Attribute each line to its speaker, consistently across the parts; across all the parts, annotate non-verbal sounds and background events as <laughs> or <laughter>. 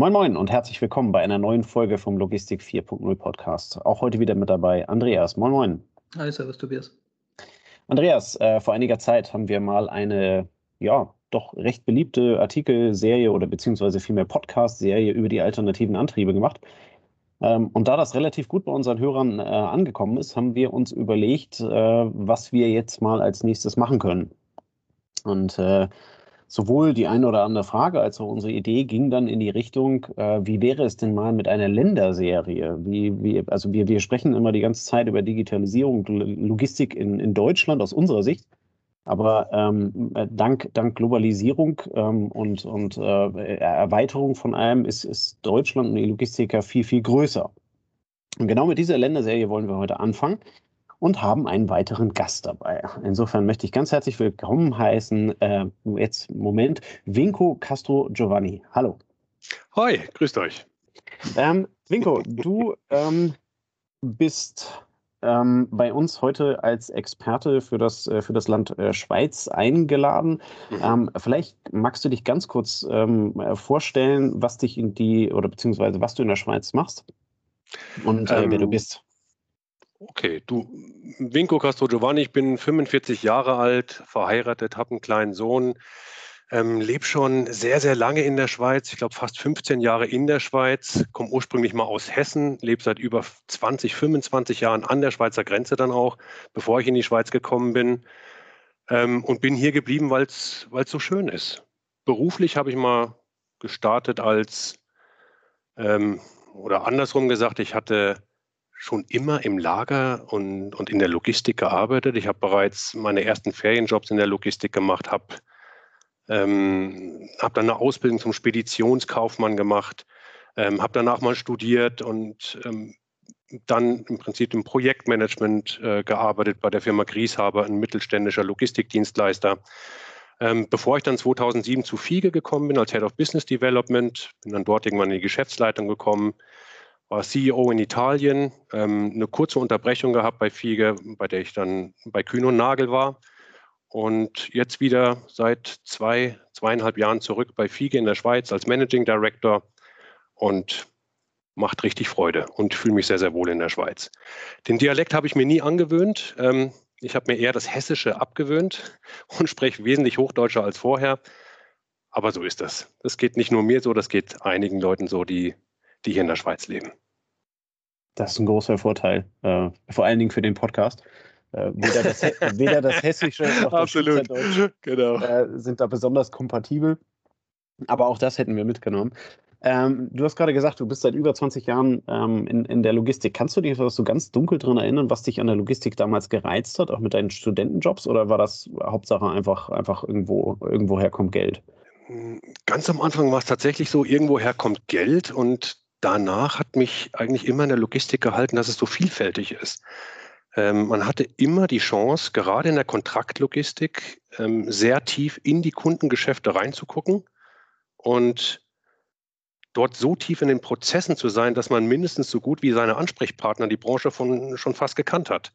Speaker 1: Moin Moin und herzlich willkommen bei einer neuen Folge vom Logistik 4.0 Podcast. Auch heute wieder mit dabei Andreas. Moin Moin.
Speaker 2: Hi, servus Tobias.
Speaker 1: Andreas, äh, vor einiger Zeit haben wir mal eine, ja, doch recht beliebte Artikelserie oder beziehungsweise vielmehr Podcast-Serie über die alternativen Antriebe gemacht. Ähm, und da das relativ gut bei unseren Hörern äh, angekommen ist, haben wir uns überlegt, äh, was wir jetzt mal als nächstes machen können. Und äh, sowohl die eine oder andere Frage als auch unsere Idee ging dann in die Richtung, äh, wie wäre es denn mal mit einer Länderserie? Wie, wie, also wir, wir sprechen immer die ganze Zeit über Digitalisierung, Logistik in, in Deutschland aus unserer Sicht. Aber ähm, dank, dank Globalisierung ähm, und, und äh, Erweiterung von allem ist, ist Deutschland und die Logistik ja viel, viel größer. Und genau mit dieser Länderserie wollen wir heute anfangen und haben einen weiteren Gast dabei. Insofern möchte ich ganz herzlich willkommen heißen, äh, jetzt Moment, Vinco Castro Giovanni. Hallo.
Speaker 3: Hi, grüßt euch.
Speaker 1: Ähm, Vinco, du <laughs> ähm, bist ähm, bei uns heute als Experte für das, äh, für das Land äh, Schweiz eingeladen. Mhm. Ähm, vielleicht magst du dich ganz kurz ähm, vorstellen, was dich in die oder beziehungsweise was du in der Schweiz machst und äh, wer du ähm, bist.
Speaker 3: Okay, du, Vinco Castro Giovanni, ich bin 45 Jahre alt, verheiratet, habe einen kleinen Sohn, ähm, lebe schon sehr, sehr lange in der Schweiz. Ich glaube, fast 15 Jahre in der Schweiz. Komme ursprünglich mal aus Hessen, lebe seit über 20, 25 Jahren an der Schweizer Grenze dann auch, bevor ich in die Schweiz gekommen bin. Ähm, und bin hier geblieben, weil es so schön ist. Beruflich habe ich mal gestartet als, ähm, oder andersrum gesagt, ich hatte schon immer im Lager und, und in der Logistik gearbeitet. Ich habe bereits meine ersten Ferienjobs in der Logistik gemacht, habe ähm, hab dann eine Ausbildung zum Speditionskaufmann gemacht, ähm, habe danach mal studiert und ähm, dann im Prinzip im Projektmanagement äh, gearbeitet bei der Firma Grieshaber, ein mittelständischer Logistikdienstleister. Ähm, bevor ich dann 2007 zu FIGE gekommen bin als Head of Business Development, bin dann dort irgendwann in die Geschäftsleitung gekommen, war CEO in Italien, ähm, eine kurze Unterbrechung gehabt bei FIGE, bei der ich dann bei Kühn und Nagel war. Und jetzt wieder seit zwei, zweieinhalb Jahren zurück bei FIGE in der Schweiz als Managing Director und macht richtig Freude und fühle mich sehr, sehr wohl in der Schweiz. Den Dialekt habe ich mir nie angewöhnt. Ähm, ich habe mir eher das Hessische abgewöhnt <laughs> und spreche wesentlich Hochdeutscher als vorher. Aber so ist das. Das geht nicht nur mir so, das geht einigen Leuten so, die die hier in der Schweiz leben.
Speaker 1: Das ist ein großer Vorteil, äh, vor allen Dingen für den Podcast. Äh, weder, das, <laughs> weder, das, Hessische noch das Schweizerdeutsch genau. äh, sind da besonders kompatibel. Aber auch das hätten wir mitgenommen. Ähm, du hast gerade gesagt, du bist seit über 20 Jahren ähm, in, in der Logistik. Kannst du dich so ganz dunkel daran erinnern, was dich an der Logistik damals gereizt hat, auch mit deinen Studentenjobs? Oder war das Hauptsache einfach, einfach irgendwo, irgendwoher kommt Geld?
Speaker 3: Ganz am Anfang war es tatsächlich so, irgendwoher kommt Geld und danach hat mich eigentlich immer in der Logistik gehalten, dass es so vielfältig ist. Ähm, man hatte immer die Chance, gerade in der Kontraktlogistik, ähm, sehr tief in die Kundengeschäfte reinzugucken und dort so tief in den Prozessen zu sein, dass man mindestens so gut wie seine Ansprechpartner die Branche von, schon fast gekannt hat.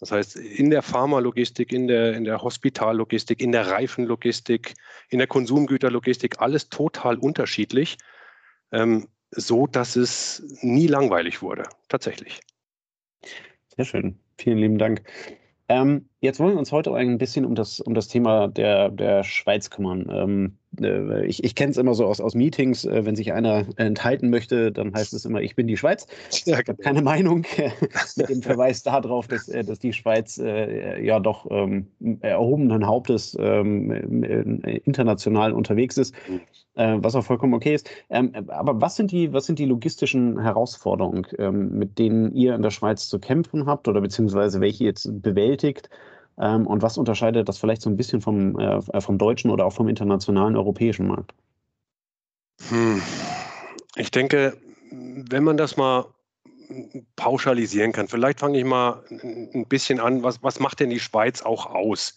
Speaker 3: Das heißt, in der Pharmalogistik, in der, in der Hospitallogistik, in der Reifenlogistik, in der Konsumgüterlogistik, alles total unterschiedlich. Ähm, so, dass es nie langweilig wurde, tatsächlich.
Speaker 1: Sehr schön. Vielen lieben Dank. Ähm, jetzt wollen wir uns heute ein bisschen um das, um das Thema der, der Schweiz kümmern. Ähm, äh, ich ich kenne es immer so aus, aus Meetings, äh, wenn sich einer enthalten möchte, dann heißt es immer, ich bin die Schweiz. <laughs> Ich habe genau. keine Meinung <laughs> mit dem Verweis darauf, dass, äh, dass die Schweiz äh, ja doch ähm, erhobenen Hauptes ähm, international unterwegs ist, mhm. äh, was auch vollkommen okay ist. Ähm, aber was sind, die, was sind die logistischen Herausforderungen, mit denen ihr in der Schweiz zu kämpfen habt oder beziehungsweise welche jetzt bewältigt? Ähm, und was unterscheidet das vielleicht so ein bisschen vom, äh, vom deutschen oder auch vom internationalen europäischen Markt?
Speaker 3: Hm. Ich denke, wenn man das mal pauschalisieren kann, vielleicht fange ich mal ein bisschen an, was, was macht denn die Schweiz auch aus?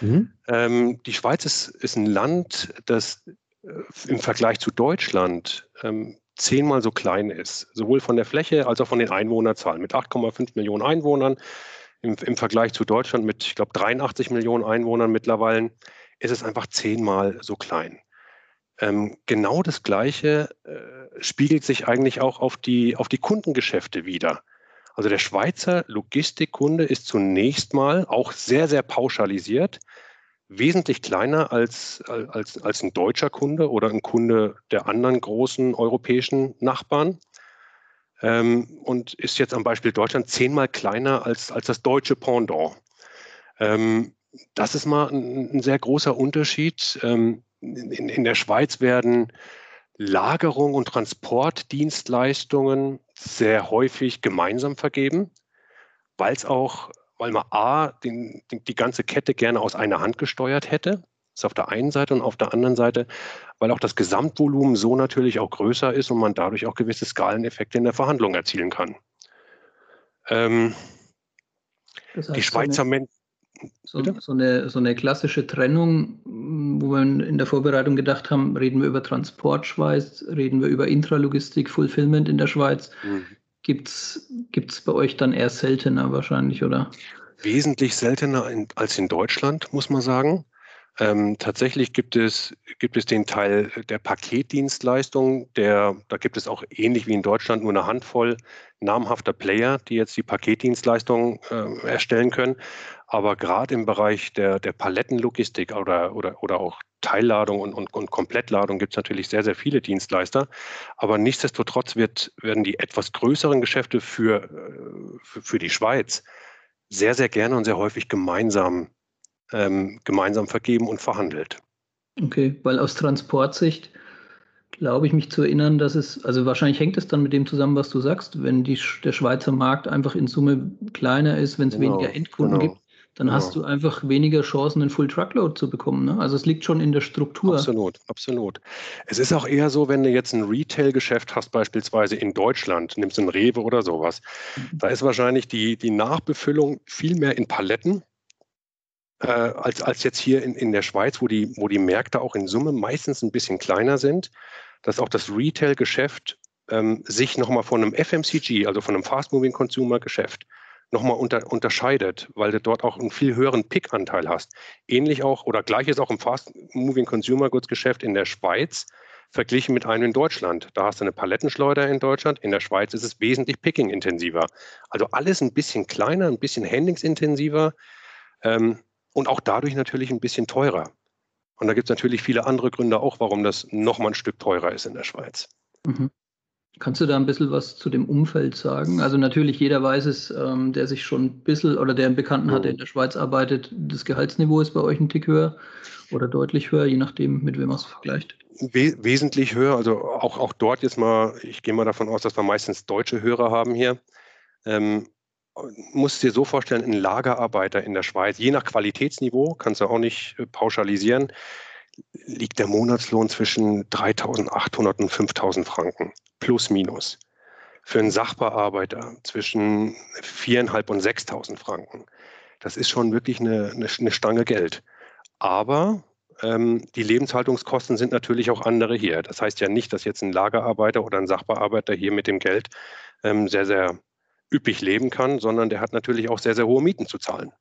Speaker 3: Mhm. Ähm, die Schweiz ist, ist ein Land, das äh, im Vergleich zu Deutschland ähm, zehnmal so klein ist, sowohl von der Fläche als auch von den Einwohnerzahlen. Mit 8,5 Millionen Einwohnern im, im Vergleich zu Deutschland mit, ich glaube, 83 Millionen Einwohnern mittlerweile, ist es einfach zehnmal so klein. Ähm, genau das Gleiche äh, spiegelt sich eigentlich auch auf die, auf die Kundengeschäfte wieder. Also der Schweizer Logistikkunde ist zunächst mal auch sehr, sehr pauschalisiert, wesentlich kleiner als, als, als ein deutscher Kunde oder ein Kunde der anderen großen europäischen Nachbarn. Ähm, und ist jetzt am Beispiel Deutschland zehnmal kleiner als, als das deutsche Pendant. Ähm, das ist mal ein, ein sehr großer Unterschied. Ähm, in, in der Schweiz werden Lagerung und Transportdienstleistungen sehr häufig gemeinsam vergeben, weil es auch, weil man A, den, die, die ganze Kette gerne aus einer Hand gesteuert hätte. Das ist auf der einen Seite und auf der anderen Seite, weil auch das Gesamtvolumen so natürlich auch größer ist und man dadurch auch gewisse Skaleneffekte in der Verhandlung erzielen kann. Ähm, das heißt, die Schweizer Menschen.
Speaker 2: So, so, eine, so eine klassische Trennung, wo wir in der Vorbereitung gedacht haben, reden wir über Transportschweiz, reden wir über Intralogistik, Fulfillment in der Schweiz. Mhm. Gibt es bei euch dann eher seltener wahrscheinlich, oder?
Speaker 3: Wesentlich seltener in, als in Deutschland, muss man sagen. Ähm, tatsächlich gibt es, gibt es den Teil der Paketdienstleistung, der, da gibt es auch ähnlich wie in Deutschland nur eine Handvoll namhafter Player, die jetzt die Paketdienstleistung äh, erstellen können. Aber gerade im Bereich der, der Palettenlogistik oder, oder, oder auch Teilladung und, und, und Komplettladung gibt es natürlich sehr, sehr viele Dienstleister. Aber nichtsdestotrotz wird, werden die etwas größeren Geschäfte für, äh, für, für die Schweiz sehr, sehr gerne und sehr häufig gemeinsam ähm, gemeinsam vergeben und verhandelt.
Speaker 2: Okay, weil aus Transportsicht glaube ich mich zu erinnern, dass es, also wahrscheinlich hängt es dann mit dem zusammen, was du sagst, wenn die, der Schweizer Markt einfach in Summe kleiner ist, wenn es genau, weniger Endkunden genau. gibt, dann genau. hast du einfach weniger Chancen, einen Full Truckload zu bekommen. Ne? Also es liegt schon in der Struktur.
Speaker 3: Absolut, absolut. Es ist auch eher so, wenn du jetzt ein Retail-Geschäft hast, beispielsweise in Deutschland, nimmst du ein Rewe oder sowas, mhm. da ist wahrscheinlich die, die Nachbefüllung viel mehr in Paletten äh, als, als jetzt hier in, in der Schweiz, wo die, wo die Märkte auch in Summe meistens ein bisschen kleiner sind, dass auch das Retail-Geschäft ähm, sich nochmal von einem FMCG, also von einem Fast-Moving-Consumer-Geschäft, nochmal unter, unterscheidet, weil du dort auch einen viel höheren Pick-Anteil hast. Ähnlich auch oder gleiches auch im Fast-Moving Consumer Goods Geschäft in der Schweiz verglichen mit einem in Deutschland. Da hast du eine Palettenschleuder in Deutschland, in der Schweiz ist es wesentlich Picking-intensiver. Also alles ein bisschen kleiner, ein bisschen Handlingsintensiver. Ähm, und auch dadurch natürlich ein bisschen teurer. Und da gibt es natürlich viele andere Gründe auch, warum das nochmal ein Stück teurer ist in der Schweiz. Mhm.
Speaker 2: Kannst du da ein bisschen was zu dem Umfeld sagen? Also natürlich, jeder weiß es, ähm, der sich schon ein bisschen oder der einen Bekannten hat, der in der Schweiz arbeitet, das Gehaltsniveau ist bei euch ein Tick höher oder deutlich höher, je nachdem, mit wem man es vergleicht.
Speaker 3: We wesentlich höher, also auch, auch dort jetzt mal, ich gehe mal davon aus, dass wir meistens deutsche Hörer haben hier. Ähm, musst dir so vorstellen, ein Lagerarbeiter in der Schweiz, je nach Qualitätsniveau, kannst du auch nicht äh, pauschalisieren, liegt der Monatslohn zwischen 3.800 und 5.000 Franken, plus minus. Für einen Sachbearbeiter zwischen 4.500 und 6.000 Franken. Das ist schon wirklich eine, eine, eine Stange Geld. Aber ähm, die Lebenshaltungskosten sind natürlich auch andere hier. Das heißt ja nicht, dass jetzt ein Lagerarbeiter oder ein Sachbearbeiter hier mit dem Geld ähm, sehr, sehr üppig leben kann, sondern der hat natürlich auch sehr, sehr hohe Mieten zu zahlen.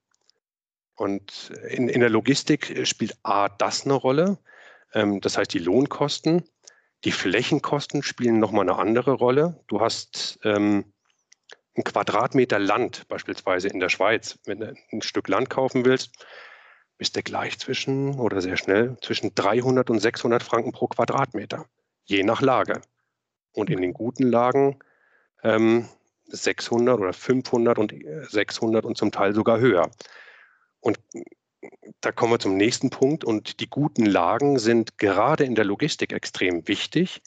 Speaker 3: Und in, in der Logistik spielt A das eine Rolle, ähm, das heißt die Lohnkosten. Die Flächenkosten spielen nochmal eine andere Rolle. Du hast ähm, ein Quadratmeter Land beispielsweise in der Schweiz. Wenn du ein Stück Land kaufen willst, bist du gleich zwischen oder sehr schnell zwischen 300 und 600 Franken pro Quadratmeter, je nach Lage. Und in den guten Lagen ähm, 600 oder 500 und 600 äh, und zum Teil sogar höher. Und da kommen wir zum nächsten Punkt. Und die guten Lagen sind gerade in der Logistik extrem wichtig,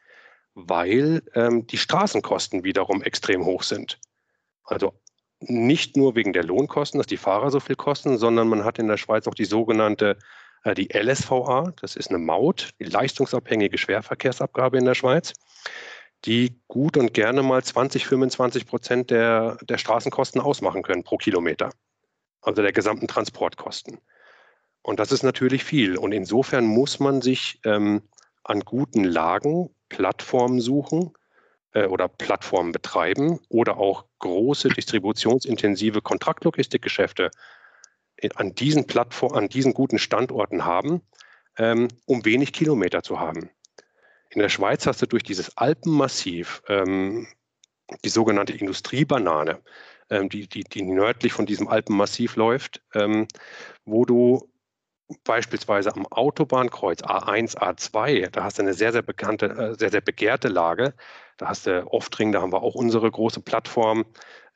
Speaker 3: weil ähm, die Straßenkosten wiederum extrem hoch sind. Also nicht nur wegen der Lohnkosten, dass die Fahrer so viel kosten, sondern man hat in der Schweiz auch die sogenannte äh, die LSVA, das ist eine Maut, die leistungsabhängige Schwerverkehrsabgabe in der Schweiz die gut und gerne mal 20, 25 Prozent der, der Straßenkosten ausmachen können pro Kilometer. Also der gesamten Transportkosten. Und das ist natürlich viel. Und insofern muss man sich ähm, an guten Lagen Plattformen suchen äh, oder Plattformen betreiben oder auch große distributionsintensive Kontraktlogistikgeschäfte an diesen Plattformen, an diesen guten Standorten haben, ähm, um wenig Kilometer zu haben. In der Schweiz hast du durch dieses Alpenmassiv ähm, die sogenannte Industriebanane, ähm, die, die, die nördlich von diesem Alpenmassiv läuft, ähm, wo du beispielsweise am Autobahnkreuz A1, A2, da hast du eine sehr, sehr bekannte, äh, sehr, sehr begehrte Lage. Da hast du Oftring, da haben wir auch unsere große Plattform.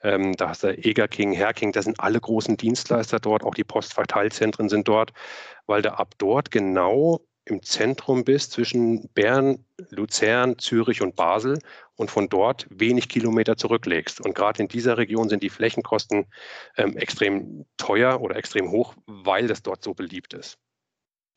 Speaker 3: Ähm, da hast du Eger King, Herr King, da sind alle großen Dienstleister dort, auch die Postverteilzentren sind dort, weil du ab dort genau im Zentrum bist zwischen Bern, Luzern, Zürich und Basel und von dort wenig Kilometer zurücklegst. Und gerade in dieser Region sind die Flächenkosten ähm, extrem teuer oder extrem hoch, weil das dort so beliebt ist.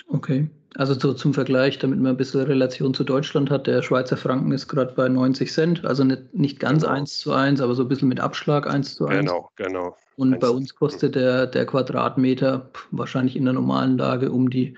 Speaker 2: Okay, also so zum Vergleich, damit man ein bisschen Relation zu Deutschland hat, der Schweizer Franken ist gerade bei 90 Cent, also nicht, nicht ganz genau. 1 zu 1, aber so ein bisschen mit Abschlag 1 zu 1.
Speaker 3: Genau, genau.
Speaker 2: Und bei uns kostet der, der Quadratmeter wahrscheinlich in der normalen Lage um die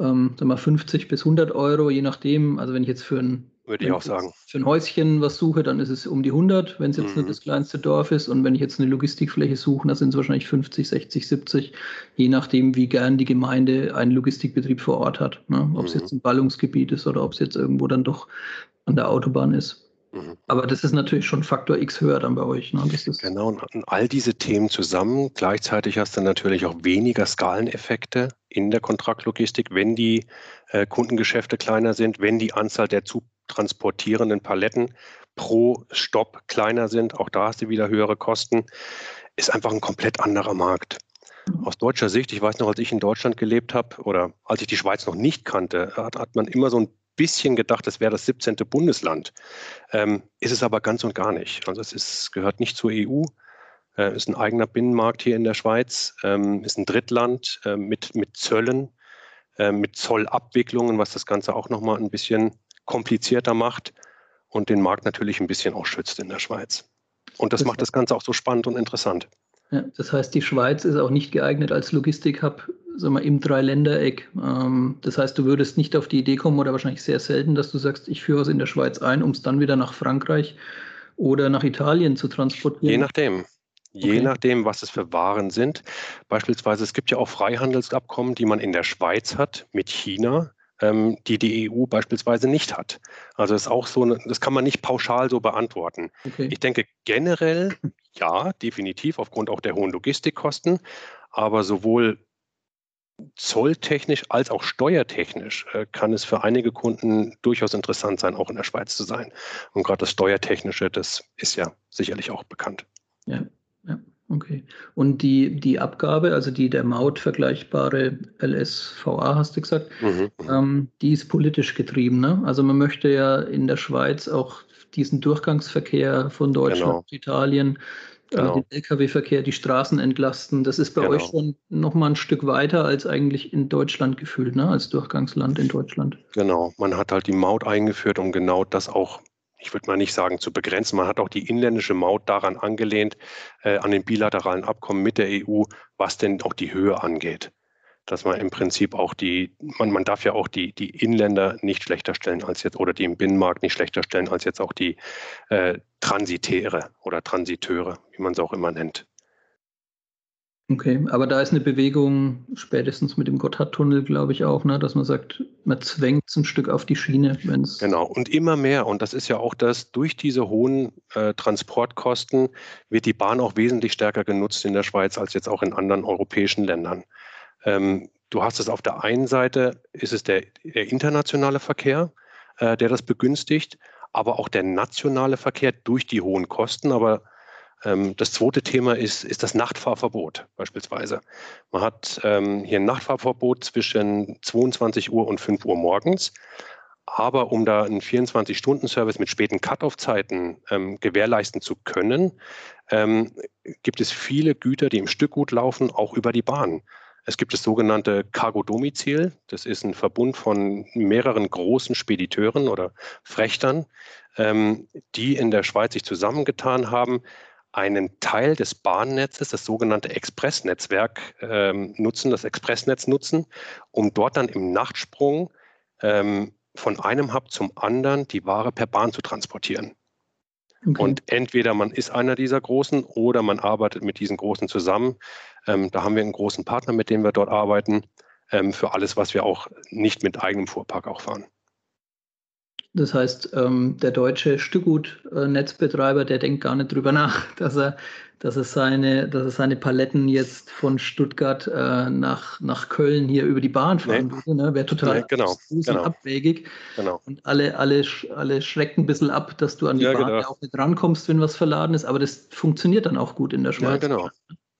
Speaker 2: ähm, sag mal 50 bis 100 Euro, je nachdem. Also wenn ich jetzt für ein,
Speaker 3: würde ich auch sagen.
Speaker 2: Für ein Häuschen was suche, dann ist es um die 100, wenn es jetzt mhm. nur das kleinste Dorf ist. Und wenn ich jetzt eine Logistikfläche suche, dann sind es wahrscheinlich 50, 60, 70, je nachdem, wie gern die Gemeinde einen Logistikbetrieb vor Ort hat. Ne? Ob es mhm. jetzt ein Ballungsgebiet ist oder ob es jetzt irgendwo dann doch an der Autobahn ist. Mhm. Aber das ist natürlich schon Faktor X höher dann bei euch. Ne?
Speaker 3: genau, und all diese Themen zusammen. Gleichzeitig hast du natürlich auch weniger Skaleneffekte in der Kontraktlogistik, wenn die äh, Kundengeschäfte kleiner sind, wenn die Anzahl der zu transportierenden Paletten pro Stopp kleiner sind. Auch da hast du wieder höhere Kosten. Ist einfach ein komplett anderer Markt. Mhm. Aus deutscher Sicht, ich weiß noch, als ich in Deutschland gelebt habe oder als ich die Schweiz noch nicht kannte, hat, hat man immer so ein bisschen gedacht, es wäre das 17. Bundesland. Ähm, ist es aber ganz und gar nicht. Also es ist, gehört nicht zur EU, äh, ist ein eigener Binnenmarkt hier in der Schweiz, ähm, ist ein Drittland äh, mit, mit Zöllen, äh, mit Zollabwicklungen, was das Ganze auch nochmal ein bisschen komplizierter macht und den Markt natürlich ein bisschen auch schützt in der Schweiz. Und das, das macht das Ganze auch so spannend und interessant.
Speaker 2: Ja, das heißt, die Schweiz ist auch nicht geeignet als Logistikhub sagen wir, im Dreiländereck. Ähm, das heißt, du würdest nicht auf die Idee kommen oder wahrscheinlich sehr selten, dass du sagst, ich führe es in der Schweiz ein, um es dann wieder nach Frankreich oder nach Italien zu transportieren.
Speaker 3: Je nachdem. Je okay. nachdem, was es für Waren sind. Beispielsweise, es gibt ja auch Freihandelsabkommen, die man in der Schweiz hat mit China, ähm, die die EU beispielsweise nicht hat. Also das ist auch so, eine, das kann man nicht pauschal so beantworten. Okay. Ich denke generell, ja, definitiv aufgrund auch der hohen Logistikkosten, aber sowohl zolltechnisch als auch steuertechnisch äh, kann es für einige Kunden durchaus interessant sein, auch in der Schweiz zu sein. Und gerade das Steuertechnische, das ist ja sicherlich auch bekannt.
Speaker 2: Ja, ja, okay. Und die, die Abgabe, also die der Maut vergleichbare LSVA, hast du gesagt, mhm, mhm, ähm, die ist politisch getrieben. Ne? Also man möchte ja in der Schweiz auch diesen Durchgangsverkehr von Deutschland, genau. Italien, genau. den Lkw-Verkehr, die Straßen entlasten. Das ist bei genau. euch schon noch mal ein Stück weiter als eigentlich in Deutschland gefühlt, ne? als Durchgangsland in Deutschland.
Speaker 3: Genau, man hat halt die Maut eingeführt, um genau das auch, ich würde mal nicht sagen zu begrenzen, man hat auch die inländische Maut daran angelehnt, äh, an den bilateralen Abkommen mit der EU, was denn auch die Höhe angeht dass man im Prinzip auch die, man, man darf ja auch die, die Inländer nicht schlechter stellen als jetzt oder die im Binnenmarkt nicht schlechter stellen als jetzt auch die äh, Transitäre oder Transiteure, wie man es auch immer nennt.
Speaker 2: Okay, aber da ist eine Bewegung spätestens mit dem Gotthardtunnel, glaube ich auch, ne, dass man sagt, man zwängt es ein Stück auf die Schiene, wenn es.
Speaker 3: Genau, und immer mehr. Und das ist ja auch das, durch diese hohen äh, Transportkosten wird die Bahn auch wesentlich stärker genutzt in der Schweiz als jetzt auch in anderen europäischen Ländern. Ähm, du hast es auf der einen Seite, ist es der, der internationale Verkehr, äh, der das begünstigt, aber auch der nationale Verkehr durch die hohen Kosten. Aber ähm, das zweite Thema ist, ist das Nachtfahrverbot beispielsweise. Man hat ähm, hier ein Nachtfahrverbot zwischen 22 Uhr und 5 Uhr morgens. Aber um da einen 24-Stunden-Service mit späten Cut-off-Zeiten ähm, gewährleisten zu können, ähm, gibt es viele Güter, die im Stückgut laufen, auch über die Bahn. Es gibt das sogenannte Cargo-Domizil. Das ist ein Verbund von mehreren großen Spediteuren oder Frechtern, ähm, die in der Schweiz sich zusammengetan haben, einen Teil des Bahnnetzes, das sogenannte Expressnetzwerk, ähm, nutzen, das Expressnetz nutzen, um dort dann im Nachtsprung ähm, von einem Hub zum anderen die Ware per Bahn zu transportieren. Okay. Und entweder man ist einer dieser Großen oder man arbeitet mit diesen Großen zusammen. Ähm, da haben wir einen großen Partner, mit dem wir dort arbeiten, ähm, für alles, was wir auch nicht mit eigenem Fuhrpark auch fahren.
Speaker 2: Das heißt, ähm, der deutsche Stückgut-Netzbetreiber, der denkt gar nicht drüber nach, <laughs> dass er, dass er, seine, dass er seine Paletten jetzt von Stuttgart äh, nach, nach Köln hier über die Bahn fahren nee. würde. Ne? Wäre total
Speaker 3: nee, genau, genau.
Speaker 2: abwegig.
Speaker 3: Genau.
Speaker 2: Und alle, alle, alle schrecken ein bisschen ab, dass du an die ja, Bahn genau. ja auch nicht rankommst, wenn was verladen ist. Aber das funktioniert dann auch gut in der Schweiz.
Speaker 3: Ja, genau.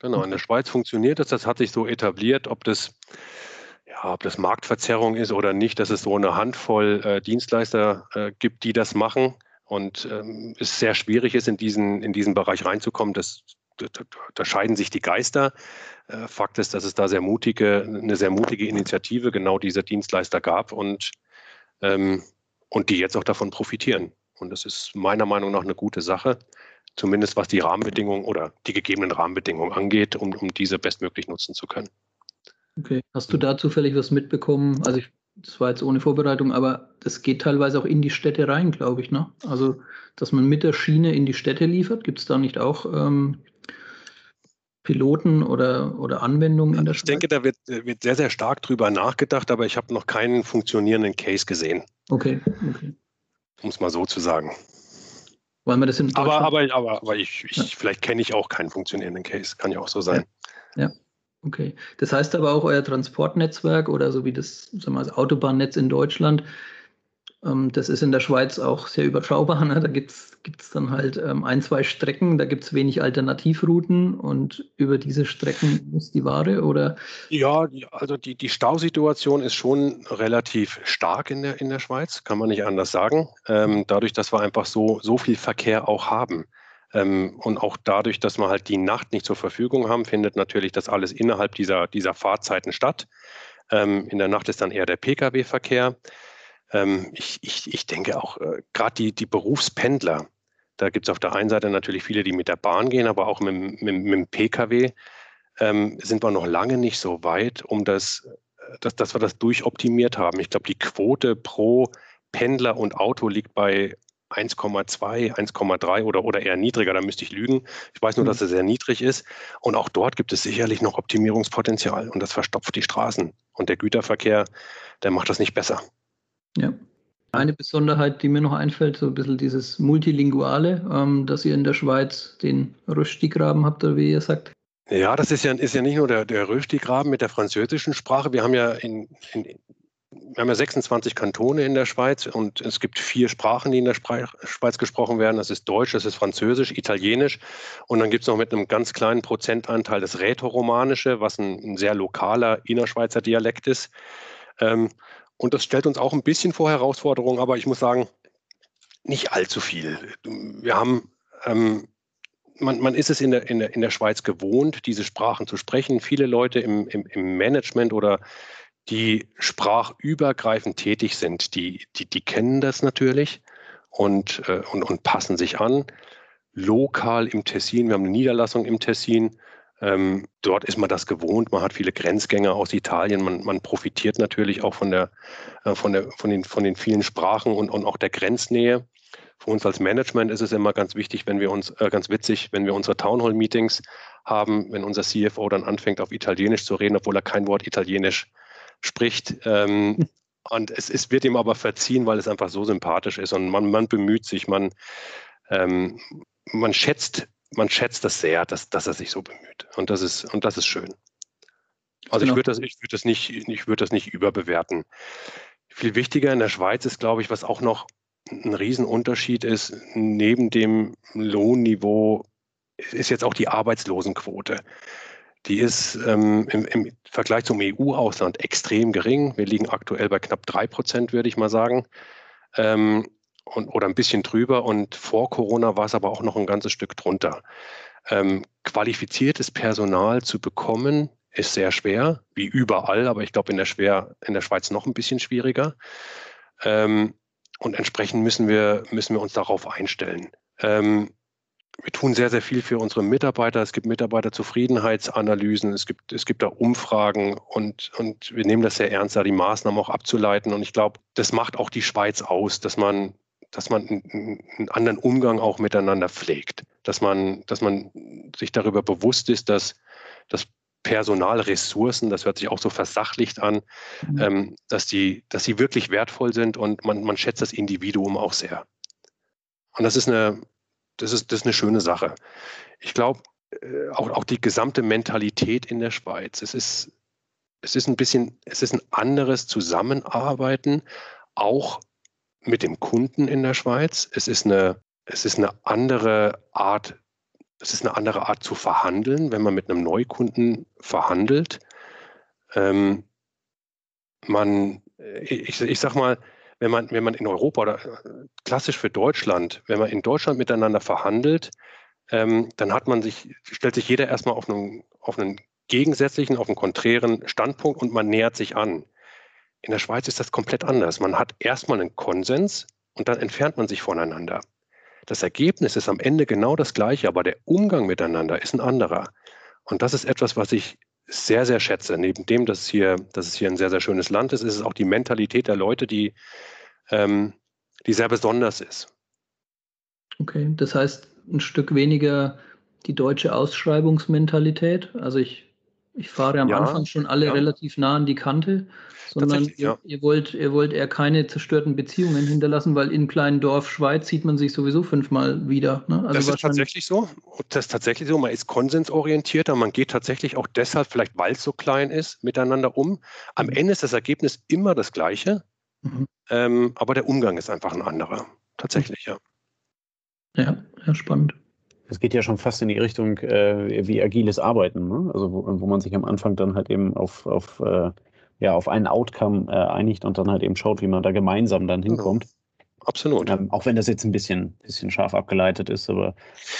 Speaker 3: Genau, in der Schweiz funktioniert das. Das hat sich so etabliert. Ob das ja, ob das Marktverzerrung ist oder nicht, dass es so eine Handvoll äh, Dienstleister äh, gibt, die das machen und ähm, es sehr schwierig ist, in diesen, in diesen Bereich reinzukommen. Das, da, da scheiden sich die Geister. Äh, Fakt ist, dass es da sehr mutige, eine sehr mutige Initiative genau dieser Dienstleister gab und, ähm, und die jetzt auch davon profitieren. Und das ist meiner Meinung nach eine gute Sache, zumindest was die Rahmenbedingungen oder die gegebenen Rahmenbedingungen angeht, um, um diese bestmöglich nutzen zu können.
Speaker 2: Okay. Hast du da zufällig was mitbekommen? Also ich, das war jetzt ohne Vorbereitung, aber das geht teilweise auch in die Städte rein, glaube ich, ne? Also, dass man mit der Schiene in die Städte liefert, gibt es da nicht auch ähm, Piloten oder, oder Anwendungen in der
Speaker 3: Schweiz? Ich denke, da wird, wird sehr, sehr stark drüber nachgedacht, aber ich habe noch keinen funktionierenden Case gesehen.
Speaker 2: Okay, okay.
Speaker 3: Um es mal so zu sagen.
Speaker 2: Weil man das in
Speaker 3: aber, aber, aber, aber ich, ich ja. vielleicht kenne ich auch keinen funktionierenden Case. Kann ja auch so sein.
Speaker 2: ja. ja. Okay. Das heißt aber auch euer Transportnetzwerk oder so wie das, sagen wir, das Autobahnnetz in Deutschland, ähm, das ist in der Schweiz auch sehr überschaubar. Ne? Da gibt es dann halt ähm, ein, zwei Strecken, da gibt es wenig Alternativrouten und über diese Strecken muss die Ware oder?
Speaker 3: Ja, also die, die Stausituation ist schon relativ stark in der, in der Schweiz, kann man nicht anders sagen. Ähm, dadurch, dass wir einfach so, so viel Verkehr auch haben. Ähm, und auch dadurch, dass wir halt die Nacht nicht zur Verfügung haben, findet natürlich das alles innerhalb dieser, dieser Fahrzeiten statt. Ähm, in der Nacht ist dann eher der Pkw-Verkehr. Ähm, ich, ich, ich denke auch, äh, gerade die, die Berufspendler, da gibt es auf der einen Seite natürlich viele, die mit der Bahn gehen, aber auch mit, mit, mit dem Pkw ähm, sind wir noch lange nicht so weit, um das, äh, dass, dass wir das durchoptimiert haben. Ich glaube, die Quote pro Pendler und Auto liegt bei 1,2, 1,3 oder, oder eher niedriger, da müsste ich lügen. Ich weiß nur, dass mhm. er sehr niedrig ist. Und auch dort gibt es sicherlich noch Optimierungspotenzial und das verstopft die Straßen. Und der Güterverkehr, der macht das nicht besser.
Speaker 2: Ja. Eine Besonderheit, die mir noch einfällt, so ein bisschen dieses Multilinguale, ähm, dass ihr in der Schweiz den Röstigraben habt, oder wie ihr sagt.
Speaker 3: Ja, das ist ja, ist ja nicht nur der, der Röstigraben mit der französischen Sprache. Wir haben ja in, in, wir haben ja 26 Kantone in der Schweiz und es gibt vier Sprachen, die in der Schweiz gesprochen werden. Das ist Deutsch, das ist Französisch, Italienisch und dann gibt es noch mit einem ganz kleinen Prozentanteil das Rätoromanische, was ein, ein sehr lokaler Innerschweizer Dialekt ist. Ähm, und das stellt uns auch ein bisschen vor Herausforderungen, aber ich muss sagen, nicht allzu viel. Wir haben ähm, man, man, ist es in der, in, der, in der Schweiz gewohnt, diese Sprachen zu sprechen. Viele Leute im, im, im Management oder die sprachübergreifend tätig sind, die, die, die kennen das natürlich und, äh, und, und passen sich an. Lokal im Tessin, wir haben eine Niederlassung im Tessin, ähm, dort ist man das gewohnt, man hat viele Grenzgänger aus Italien, man, man profitiert natürlich auch von, der, äh, von, der, von, den, von den vielen Sprachen und, und auch der Grenznähe. Für uns als Management ist es immer ganz wichtig, wenn wir uns, äh, ganz witzig, wenn wir unsere Townhall-Meetings haben, wenn unser CFO dann anfängt, auf Italienisch zu reden, obwohl er kein Wort Italienisch spricht. Ähm, und es, es, wird ihm aber verziehen, weil es einfach so sympathisch ist und man, man bemüht sich, man, ähm, man schätzt, man schätzt das sehr, dass, dass er sich so bemüht. Und das ist, und das ist schön. Also genau. ich würde das, ich würde das nicht, ich würde das nicht überbewerten. Viel wichtiger in der Schweiz ist, glaube ich, was auch noch ein Riesenunterschied ist, neben dem Lohnniveau ist jetzt auch die Arbeitslosenquote. Die ist ähm, im, im, Vergleich zum EU-Ausland extrem gering. Wir liegen aktuell bei knapp drei Prozent, würde ich mal sagen. Ähm, und, oder ein bisschen drüber. Und vor Corona war es aber auch noch ein ganzes Stück drunter. Ähm, qualifiziertes Personal zu bekommen, ist sehr schwer, wie überall, aber ich glaube in, der in der Schweiz noch ein bisschen schwieriger. Ähm, und entsprechend müssen wir, müssen wir uns darauf einstellen. Ähm, wir tun sehr, sehr viel für unsere Mitarbeiter. Es gibt Mitarbeiterzufriedenheitsanalysen, es gibt, es gibt da Umfragen und, und wir nehmen das sehr ernst, da die Maßnahmen auch abzuleiten. Und ich glaube, das macht auch die Schweiz aus, dass man, dass man einen, anderen Umgang auch miteinander pflegt, dass man, dass man sich darüber bewusst ist, dass, dass Personalressourcen, das hört sich auch so versachlicht an, mhm. ähm, dass, die, dass die wirklich wertvoll sind und man, man schätzt das Individuum auch sehr. Und das ist eine, das ist, das ist eine schöne Sache. Ich glaube, äh, auch, auch die gesamte Mentalität in der Schweiz, es ist, es ist ein bisschen, es ist ein anderes Zusammenarbeiten, auch mit dem Kunden in der Schweiz. Es ist eine, es ist eine andere Art es ist eine andere Art zu verhandeln, wenn man mit einem Neukunden verhandelt. Ähm, man, äh, ich, ich sag mal, wenn man, wenn man in Europa oder äh, klassisch für Deutschland, wenn man in Deutschland miteinander verhandelt, ähm, dann hat man sich, stellt sich jeder erstmal auf einen, auf einen gegensätzlichen, auf einen konträren Standpunkt und man nähert sich an. In der Schweiz ist das komplett anders. Man hat erstmal einen Konsens und dann entfernt man sich voneinander. Das Ergebnis ist am Ende genau das gleiche, aber der Umgang miteinander ist ein anderer. Und das ist etwas, was ich sehr, sehr schätze. Neben dem, dass es hier, dass es hier ein sehr, sehr schönes Land ist, ist es auch die Mentalität der Leute, die, ähm, die sehr besonders ist.
Speaker 2: Okay, das heißt ein Stück weniger die deutsche Ausschreibungsmentalität. Also ich, ich fahre am ja, Anfang schon alle ja. relativ nah an die Kante sondern ihr, ja. ihr, wollt, ihr wollt eher keine zerstörten Beziehungen hinterlassen, weil in kleinen Dorf Schweiz sieht man sich sowieso fünfmal wieder.
Speaker 3: Ne? Also das ist tatsächlich so. Das ist tatsächlich so. Man ist konsensorientierter. Man geht tatsächlich auch deshalb, vielleicht weil es so klein ist, miteinander um. Am mhm. Ende ist das Ergebnis immer das gleiche, mhm. ähm, aber der Umgang ist einfach ein anderer. Tatsächlich, ja.
Speaker 2: Ja, ja spannend.
Speaker 1: Es geht ja schon fast in die Richtung äh, wie agiles Arbeiten, ne? also wo, wo, man sich am Anfang dann halt eben auf, auf äh, ja, auf einen Outcome äh, einigt und dann halt eben schaut, wie man da gemeinsam dann genau. hinkommt.
Speaker 3: Absolut.
Speaker 1: Ähm, auch wenn das jetzt ein bisschen, bisschen scharf abgeleitet ist, aber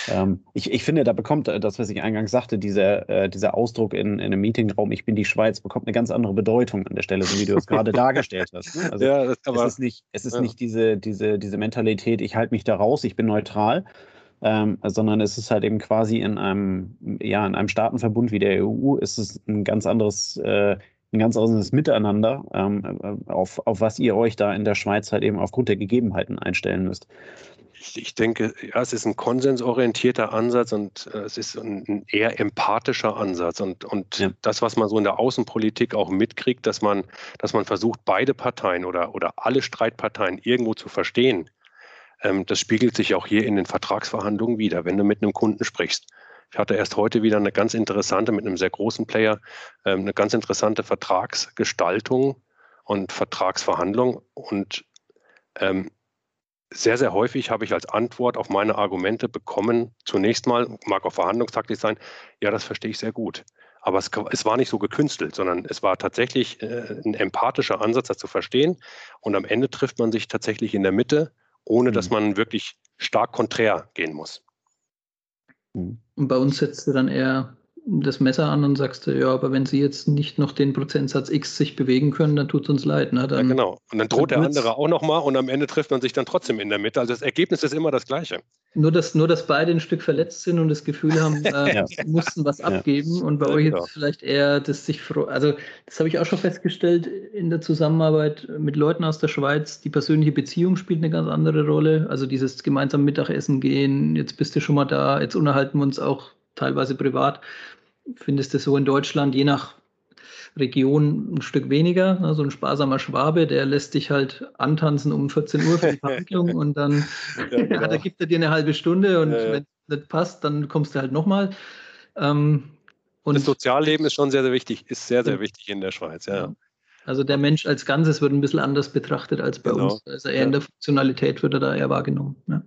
Speaker 1: ähm, ich, ich finde, da bekommt äh, das, was ich eingangs sagte, dieser, äh, dieser Ausdruck in, in einem Meetingraum, ich bin die Schweiz, bekommt eine ganz andere Bedeutung an der Stelle, so wie du es gerade <laughs> dargestellt hast. Ne? Also ja, aber, es ist nicht, es ist ja. nicht diese, diese, diese Mentalität, ich halte mich da raus, ich bin neutral, ähm, sondern es ist halt eben quasi in einem, ja, in einem Staatenverbund wie der EU, ist es ein ganz anderes äh, ein ganz anderes Miteinander, ähm, äh, auf, auf was ihr euch da in der Schweiz halt eben aufgrund der Gegebenheiten einstellen müsst.
Speaker 3: Ich, ich denke, ja, es ist ein konsensorientierter Ansatz und äh, es ist ein, ein, eher empathischer Ansatz. Und, und ja. das, was man so in der Außenpolitik auch mitkriegt, dass man, dass man versucht, beide Parteien oder, oder alle Streitparteien irgendwo zu verstehen, ähm, das spiegelt sich auch hier in den Vertragsverhandlungen wieder, wenn du mit einem Kunden sprichst. Ich hatte erst heute wieder eine ganz interessante, mit einem sehr großen Player, ähm, eine ganz interessante Vertragsgestaltung und Vertragsverhandlung. Und ähm, sehr, sehr häufig habe ich als Antwort auf meine Argumente bekommen, zunächst mal, mag auch verhandlungstaktisch sein, ja, das verstehe ich sehr gut. Aber es, es war nicht so gekünstelt, sondern es war tatsächlich äh, ein empathischer Ansatz, das zu verstehen. Und am Ende trifft man sich tatsächlich in der Mitte, ohne mhm. dass man wirklich stark konträr gehen muss.
Speaker 2: Und bei uns setzt du dann eher das Messer an und sagst ja, aber wenn sie jetzt nicht noch den Prozentsatz X sich bewegen können, dann tut es uns leid. Ne?
Speaker 3: Dann, ja, genau. Und dann droht der andere auch nochmal und am Ende trifft man sich dann trotzdem in der Mitte. Also das Ergebnis ist immer das gleiche.
Speaker 2: Nur, dass, nur, dass beide ein Stück verletzt sind und das Gefühl haben, <laughs> äh, ja. sie mussten was abgeben und bei ja, euch genau. ist vielleicht eher das sich froh. Also, das habe ich auch schon festgestellt in der Zusammenarbeit mit Leuten aus der Schweiz. Die persönliche Beziehung spielt eine ganz andere Rolle. Also, dieses gemeinsam Mittagessen gehen, jetzt bist du schon mal da, jetzt unterhalten wir uns auch teilweise privat. Findest du so in Deutschland, je nach Region ein Stück weniger. Ne? So ein sparsamer Schwabe, der lässt dich halt antanzen um 14 Uhr für die <laughs> Verhandlung und dann ja, <laughs> genau. da gibt er dir eine halbe Stunde und ja, ja. wenn es nicht passt, dann kommst du halt nochmal. Ähm,
Speaker 3: das Sozialleben ist schon sehr, sehr wichtig, ist sehr, sehr wichtig in der Schweiz, ja.
Speaker 2: Also der Mensch als Ganzes wird ein bisschen anders betrachtet als bei genau. uns. Also eher ja. in der Funktionalität wird er da eher wahrgenommen. Ja.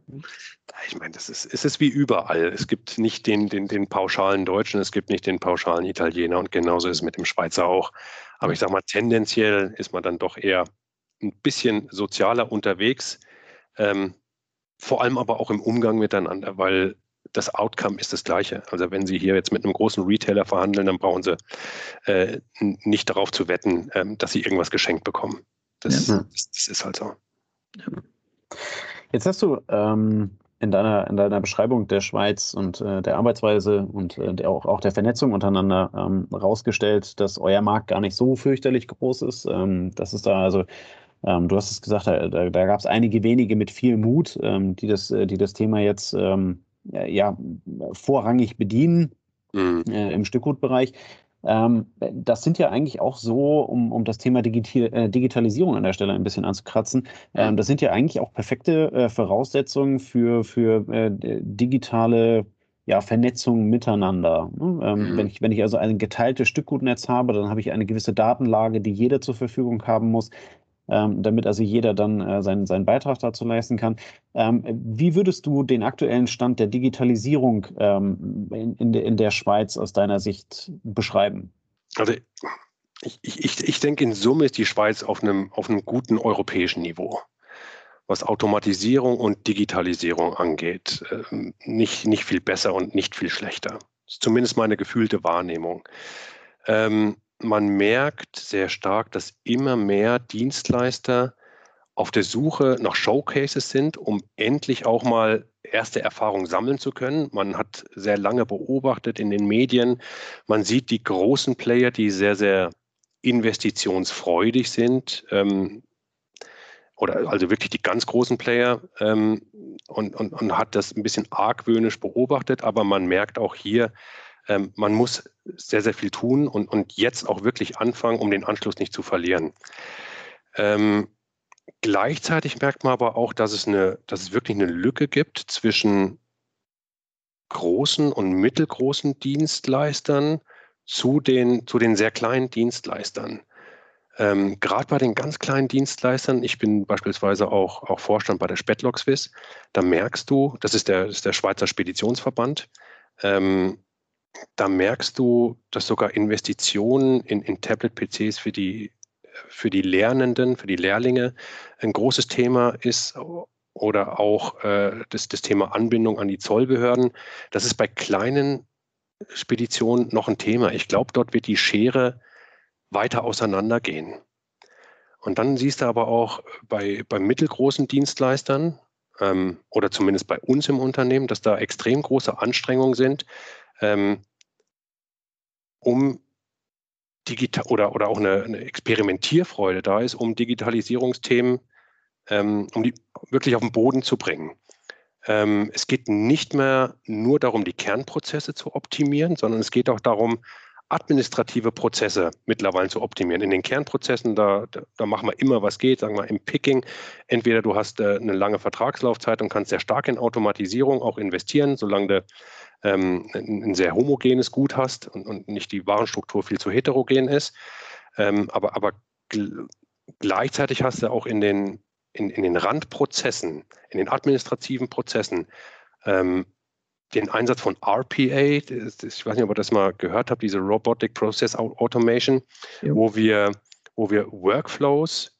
Speaker 3: Ich meine, das ist, es ist wie überall. Es gibt nicht den, den, den pauschalen Deutschen, es gibt nicht den pauschalen Italiener und genauso ist es mit dem Schweizer auch. Aber ich sage mal, tendenziell ist man dann doch eher ein bisschen sozialer unterwegs. Ähm, vor allem aber auch im Umgang miteinander, weil das Outcome ist das gleiche. Also wenn Sie hier jetzt mit einem großen Retailer verhandeln, dann brauchen Sie äh, nicht darauf zu wetten, ähm, dass Sie irgendwas geschenkt bekommen. Das, ja. das, das ist halt so. Ja.
Speaker 1: Jetzt hast du ähm, in, deiner, in deiner Beschreibung der Schweiz und äh, der Arbeitsweise und äh, der, auch, auch der Vernetzung untereinander ähm, rausgestellt, dass euer Markt gar nicht so fürchterlich groß ist. Ähm, das ist da also ähm, du hast es gesagt, da, da, da gab es einige wenige mit viel Mut, ähm, die, das, äh, die das Thema jetzt ähm, ja, vorrangig bedienen mhm. äh, im Stückgutbereich. Ähm, das sind ja eigentlich auch so, um, um das Thema Digital, äh, Digitalisierung an der Stelle ein bisschen anzukratzen, ähm, das sind ja eigentlich auch perfekte äh, Voraussetzungen für, für äh, digitale ja, Vernetzung miteinander. Ne? Ähm, mhm. wenn, ich, wenn ich also ein geteiltes Stückgutnetz habe, dann habe ich eine gewisse Datenlage, die jeder zur Verfügung haben muss ähm, damit also jeder dann äh, seinen, seinen Beitrag dazu leisten kann. Ähm, wie würdest du den aktuellen Stand der Digitalisierung ähm, in, in, de, in der Schweiz aus deiner Sicht beschreiben?
Speaker 3: Also ich, ich, ich denke, in Summe ist die Schweiz auf einem, auf einem guten europäischen Niveau was Automatisierung und Digitalisierung angeht, äh, nicht, nicht viel besser und nicht viel schlechter. Das ist zumindest meine gefühlte Wahrnehmung. Ähm, man merkt sehr stark, dass immer mehr Dienstleister auf der Suche nach Showcases sind, um endlich auch mal erste Erfahrungen sammeln zu können. Man hat sehr lange beobachtet in den Medien. Man sieht die großen Player, die sehr, sehr investitionsfreudig sind. Ähm, oder also wirklich die ganz großen Player ähm, und, und, und hat das ein bisschen argwöhnisch beobachtet, aber man merkt auch hier, ähm, man muss sehr, sehr viel tun und, und jetzt auch wirklich anfangen, um den Anschluss nicht zu verlieren. Ähm, gleichzeitig merkt man aber auch, dass es, eine, dass es wirklich eine Lücke gibt zwischen großen und mittelgroßen Dienstleistern zu den, zu den sehr kleinen Dienstleistern. Ähm, Gerade bei den ganz kleinen Dienstleistern, ich bin beispielsweise auch, auch Vorstand bei der Spetlock Swiss, da merkst du, das ist der, das ist der Schweizer Speditionsverband, ähm, da merkst du, dass sogar Investitionen in, in Tablet-PCs für die, für die Lernenden, für die Lehrlinge ein großes Thema ist oder auch äh, das, das Thema Anbindung an die Zollbehörden. Das ist bei kleinen Speditionen noch ein Thema. Ich glaube, dort wird die Schere weiter auseinandergehen. Und dann siehst du aber auch bei, bei mittelgroßen Dienstleistern ähm, oder zumindest bei uns im Unternehmen, dass da extrem große Anstrengungen sind, um digital oder, oder auch eine, eine, Experimentierfreude da ist, um Digitalisierungsthemen ähm, um die wirklich auf den Boden zu bringen. Ähm, es geht nicht mehr nur darum, die Kernprozesse zu optimieren, sondern es geht auch darum, administrative Prozesse mittlerweile zu optimieren. In den Kernprozessen, da, da, da, machen wir immer, was geht, sagen wir im Picking. Entweder du hast äh, eine lange Vertragslaufzeit und kannst sehr stark in Automatisierung auch investieren, solange du ähm, ein, sehr homogenes Gut hast und, und, nicht die Warenstruktur viel zu heterogen ist. Ähm, aber aber gleichzeitig hast du auch in den, in, in den Randprozessen, in den administrativen Prozessen ähm, den Einsatz von RPA, das, ich weiß nicht, ob ihr das mal gehört habt, diese Robotic Process Automation, ja. wo, wir, wo wir Workflows,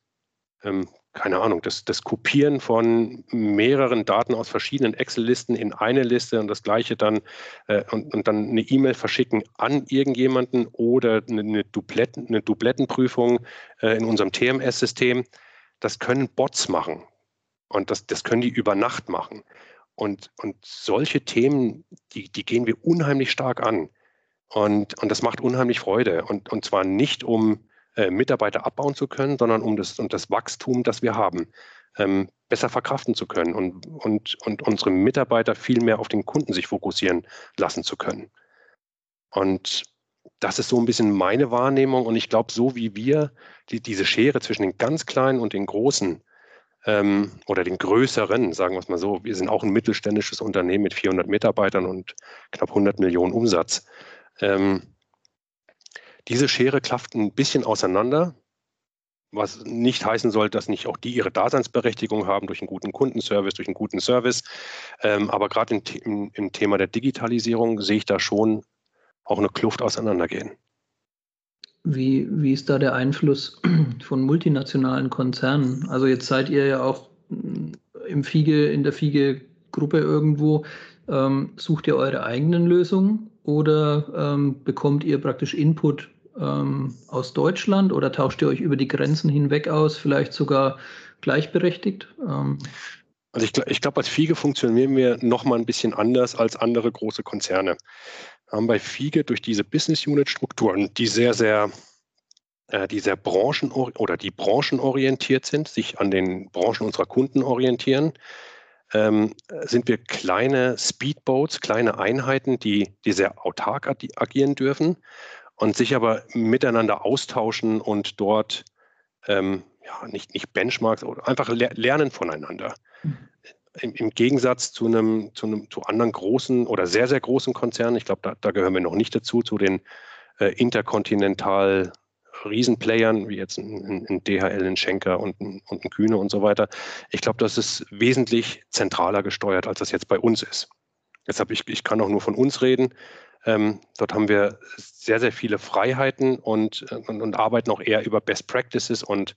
Speaker 3: ähm, keine Ahnung, das, das Kopieren von mehreren Daten aus verschiedenen Excel-Listen in eine Liste und das gleiche dann äh, und, und dann eine E-Mail verschicken an irgendjemanden oder eine, eine, Dupletten, eine Duplettenprüfung äh, in unserem TMS-System. Das können Bots machen. Und das, das können die über Nacht machen. Und, und solche Themen, die, die gehen wir unheimlich stark an. Und, und das macht unheimlich Freude. Und, und zwar nicht, um äh, Mitarbeiter abbauen zu können, sondern um das, um das Wachstum, das wir haben, ähm, besser verkraften zu können und, und, und unsere Mitarbeiter viel mehr auf den Kunden sich fokussieren lassen zu können. Und das ist so ein bisschen meine Wahrnehmung. Und ich glaube, so wie wir die, diese Schere zwischen den ganz Kleinen und den Großen ähm, oder den größeren, sagen wir es mal so. Wir sind auch ein mittelständisches Unternehmen mit 400 Mitarbeitern und knapp 100 Millionen Umsatz. Ähm, diese Schere klafft ein bisschen auseinander, was nicht heißen soll, dass nicht auch die ihre Daseinsberechtigung haben durch einen guten Kundenservice, durch einen guten Service. Ähm, aber gerade im, im Thema der Digitalisierung sehe ich da schon auch eine Kluft auseinandergehen.
Speaker 2: Wie, wie ist da der Einfluss <clears throat> von multinationalen Konzernen? Also jetzt seid ihr ja auch im Fiege, in der Fiege-Gruppe irgendwo. Ähm, sucht ihr eure eigenen Lösungen oder ähm, bekommt ihr praktisch Input ähm, aus Deutschland oder tauscht ihr euch über die Grenzen hinweg aus, vielleicht sogar gleichberechtigt? Ähm,
Speaker 3: also ich, ich glaube, als Fiege funktionieren wir noch mal ein bisschen anders als andere große Konzerne haben bei Fiege durch diese Business Unit Strukturen, die sehr, sehr, äh, die sehr branchen oder die branchenorientiert sind, sich an den Branchen unserer Kunden orientieren, ähm, sind wir kleine Speedboats, kleine Einheiten, die, die sehr autark agieren dürfen und sich aber miteinander austauschen und dort ähm, ja, nicht, nicht Benchmarks, oder einfach lernen voneinander. Mhm. Im, Im, Gegensatz zu einem, zu einem, zu anderen großen oder sehr, sehr großen Konzernen, ich glaube, da, da, gehören wir noch nicht dazu, zu den äh, interkontinental Riesenplayern, wie jetzt ein, ein DHL, ein Schenker und ein, und ein Kühne und so weiter. Ich glaube, das ist wesentlich zentraler gesteuert, als das jetzt bei uns ist. Deshalb, ich, ich kann auch nur von uns reden. Ähm, dort haben wir sehr, sehr viele Freiheiten und, und, und arbeiten auch eher über Best Practices und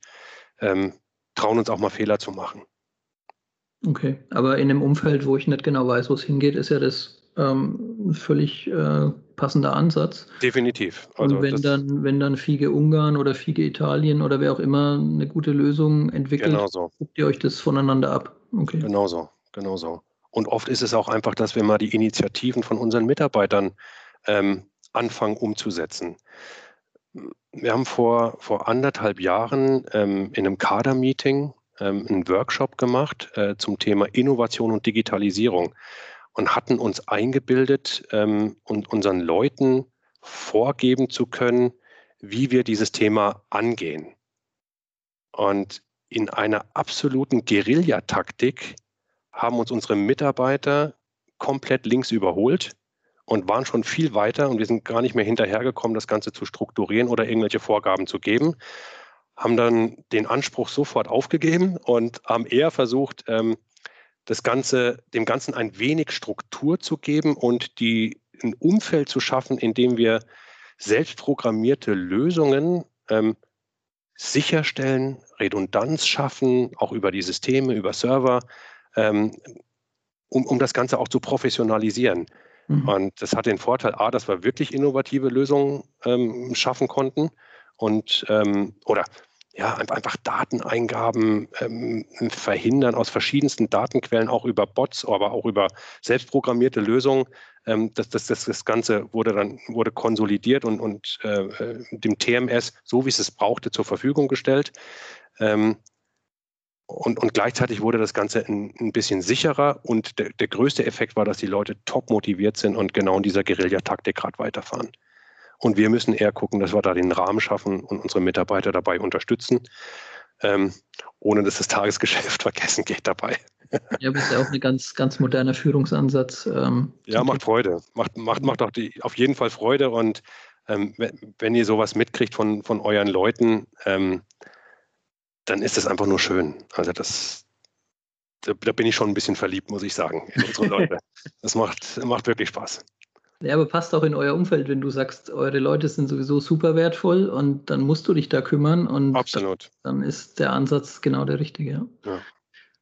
Speaker 3: ähm, trauen uns auch mal Fehler zu machen.
Speaker 2: Okay, aber in einem Umfeld, wo ich nicht genau weiß, wo es hingeht, ist ja das ähm, völlig äh, passender Ansatz.
Speaker 3: Definitiv.
Speaker 2: Also und wenn dann, wenn dann Fiege Ungarn oder Fiege Italien oder wer auch immer eine gute Lösung entwickelt,
Speaker 3: genau so.
Speaker 2: guckt ihr euch das voneinander ab.
Speaker 3: Okay. Genau so, genau so. Und oft ist es auch einfach, dass wir mal die Initiativen von unseren Mitarbeitern ähm, anfangen umzusetzen. Wir haben vor, vor anderthalb Jahren ähm, in einem Kader-Meeting ähm, einen Workshop gemacht äh, zum Thema Innovation und Digitalisierung und hatten uns eingebildet ähm, und unseren Leuten vorgeben zu können, wie wir dieses Thema angehen. Und in einer absoluten Guerillataktik haben uns unsere Mitarbeiter komplett links überholt und waren schon viel weiter und wir sind gar nicht mehr hinterhergekommen, das Ganze zu strukturieren oder irgendwelche Vorgaben zu geben, haben dann den Anspruch sofort aufgegeben und haben eher versucht, ähm, das Ganze, dem Ganzen ein wenig Struktur zu geben und die, ein Umfeld zu schaffen, in dem wir selbstprogrammierte Lösungen ähm, sicherstellen, Redundanz schaffen, auch über die Systeme, über Server, ähm, um, um das Ganze auch zu professionalisieren. Mhm. Und das hat den Vorteil, A, dass wir wirklich innovative Lösungen ähm, schaffen konnten und ähm, oder ja, einfach Dateneingaben ähm, verhindern aus verschiedensten Datenquellen, auch über Bots, aber auch über selbstprogrammierte Lösungen. Ähm, das, das, das, das Ganze wurde dann wurde konsolidiert und, und äh, äh dem TMS, so wie es es brauchte, zur Verfügung gestellt. Ähm, und, und gleichzeitig wurde das Ganze ein, ein bisschen sicherer und der, der größte Effekt war, dass die Leute top motiviert sind und genau in dieser Guerillataktik gerade weiterfahren. Und wir müssen eher gucken, dass wir da den Rahmen schaffen und unsere Mitarbeiter dabei unterstützen, ähm, ohne dass das Tagesgeschäft <laughs> vergessen geht dabei.
Speaker 2: Ja, das ist ja auch ein ganz, ganz moderner Führungsansatz.
Speaker 3: Ähm, ja, macht Freude. Macht, macht, macht auch die, auf jeden Fall Freude. Und ähm, wenn, wenn, ihr sowas mitkriegt von, von euren Leuten, ähm, dann ist das einfach nur schön. Also das, da, da, bin ich schon ein bisschen verliebt, muss ich sagen, in unsere <laughs> Leute. Das macht, macht wirklich Spaß.
Speaker 2: Ja, aber passt auch in euer Umfeld, wenn du sagst, eure Leute sind sowieso super wertvoll und dann musst du dich da kümmern und
Speaker 3: Absolut.
Speaker 2: dann ist der Ansatz genau der richtige. Ja.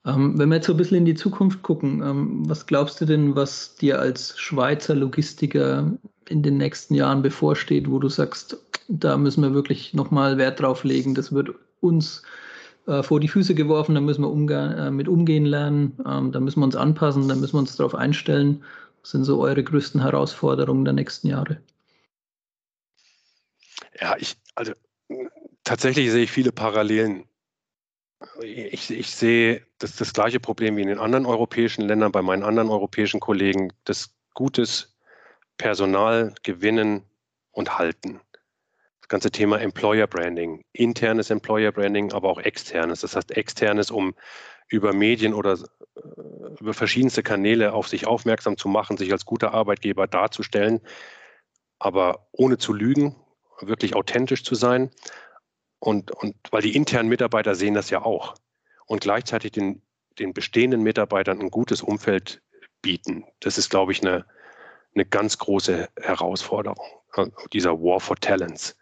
Speaker 2: Ähm, wenn wir jetzt so ein bisschen in die Zukunft gucken, ähm, was glaubst du denn, was dir als Schweizer Logistiker in den nächsten Jahren bevorsteht, wo du sagst, da müssen wir wirklich nochmal Wert drauf legen, das wird uns äh, vor die Füße geworfen, da müssen wir umgehen, äh, mit umgehen lernen, ähm, da müssen wir uns anpassen, da müssen wir uns darauf einstellen. Was sind so eure größten Herausforderungen der nächsten Jahre?
Speaker 3: Ja, ich, also tatsächlich sehe ich viele Parallelen. Ich, ich sehe das, das gleiche Problem wie in den anderen europäischen Ländern, bei meinen anderen europäischen Kollegen, das gutes Personal gewinnen und halten das ganze Thema Employer Branding, internes Employer Branding, aber auch externes. Das heißt, externes, um über Medien oder äh, über verschiedenste Kanäle auf sich aufmerksam zu machen, sich als guter Arbeitgeber darzustellen, aber ohne zu lügen, wirklich authentisch zu sein. Und, und weil die internen Mitarbeiter sehen das ja auch. Und gleichzeitig den, den bestehenden Mitarbeitern ein gutes Umfeld bieten. Das ist, glaube ich, eine, eine ganz große Herausforderung, äh, dieser War for Talents.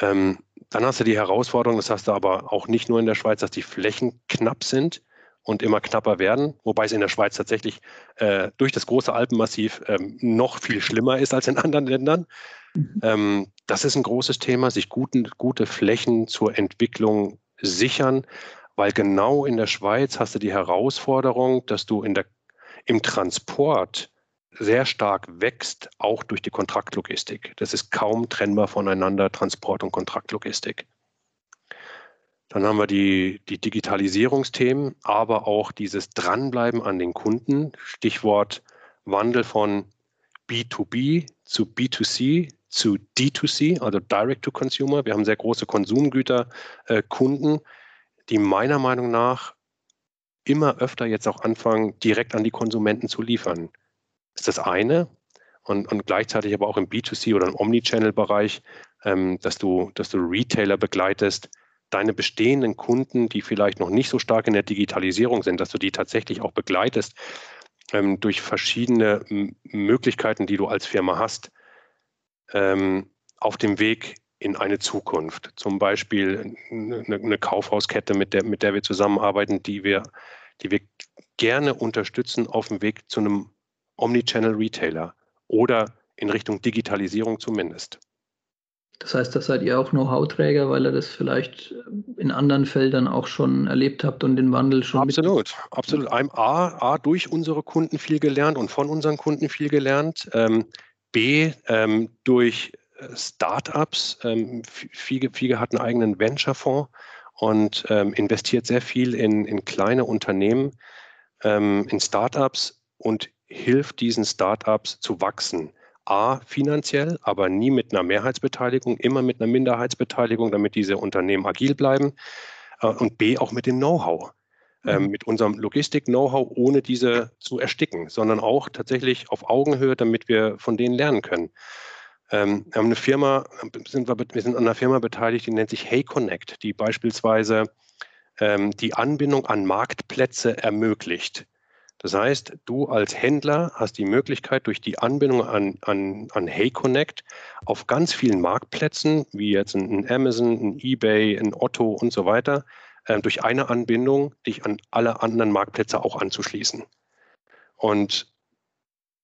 Speaker 3: Ähm, dann hast du die Herausforderung, das hast du aber auch nicht nur in der Schweiz, dass die Flächen knapp sind und immer knapper werden, wobei es in der Schweiz tatsächlich äh, durch das große Alpenmassiv ähm, noch viel schlimmer ist als in anderen Ländern. Mhm. Ähm, das ist ein großes Thema, sich guten, gute Flächen zur Entwicklung sichern, weil genau in der Schweiz hast du die Herausforderung, dass du in der, im Transport sehr stark wächst, auch durch die Kontraktlogistik. Das ist kaum trennbar voneinander, Transport und Kontraktlogistik. Dann haben wir die, die Digitalisierungsthemen, aber auch dieses Dranbleiben an den Kunden. Stichwort Wandel von B2B zu B2C, zu D2C, also Direct to Consumer. Wir haben sehr große Konsumgüterkunden, äh, die meiner Meinung nach immer öfter jetzt auch anfangen, direkt an die Konsumenten zu liefern. Ist das eine. Und, und gleichzeitig aber auch im B2C oder im Omnichannel-Bereich, ähm, dass, du, dass du Retailer begleitest, deine bestehenden Kunden, die vielleicht noch nicht so stark in der Digitalisierung sind, dass du die tatsächlich auch begleitest ähm, durch verschiedene Möglichkeiten, die du als Firma hast, ähm, auf dem Weg in eine Zukunft. Zum Beispiel eine, eine, Kaufhauskette, mit der, mit der wir zusammenarbeiten, die wir, die wir gerne unterstützen auf dem Weg zu einem Omnichannel-Retailer oder in Richtung Digitalisierung zumindest.
Speaker 2: Das heißt, da seid ihr auch Know-how-Träger, weil ihr das vielleicht in anderen Feldern auch schon erlebt habt und den Wandel schon.
Speaker 3: Absolut, absolut. A, A, durch unsere Kunden viel gelernt und von unseren Kunden viel gelernt. Ähm, B, ähm, durch Startups. Ähm, Fiege, Fiege hat einen eigenen Venture-Fonds und ähm, investiert sehr viel in, in kleine Unternehmen, ähm, in Startups und hilft diesen Startups zu wachsen. A, finanziell, aber nie mit einer Mehrheitsbeteiligung, immer mit einer Minderheitsbeteiligung, damit diese Unternehmen agil bleiben. Äh, und B, auch mit dem Know-how. Ähm, mhm. mit unserem Logistik-Know-how, ohne diese zu ersticken, sondern auch tatsächlich auf Augenhöhe, damit wir von denen lernen können. Ähm, wir haben eine Firma, sind wir, wir, sind an einer Firma beteiligt, die nennt sich Hey Connect, die beispielsweise ähm, die Anbindung an Marktplätze ermöglicht. Das heißt, du als Händler hast die Möglichkeit, durch die Anbindung an, an, an Hey Connect auf ganz vielen Marktplätzen, wie jetzt ein, ein Amazon, ein eBay, ein Otto und so weiter, äh, durch eine Anbindung dich an alle anderen Marktplätze auch anzuschließen. Und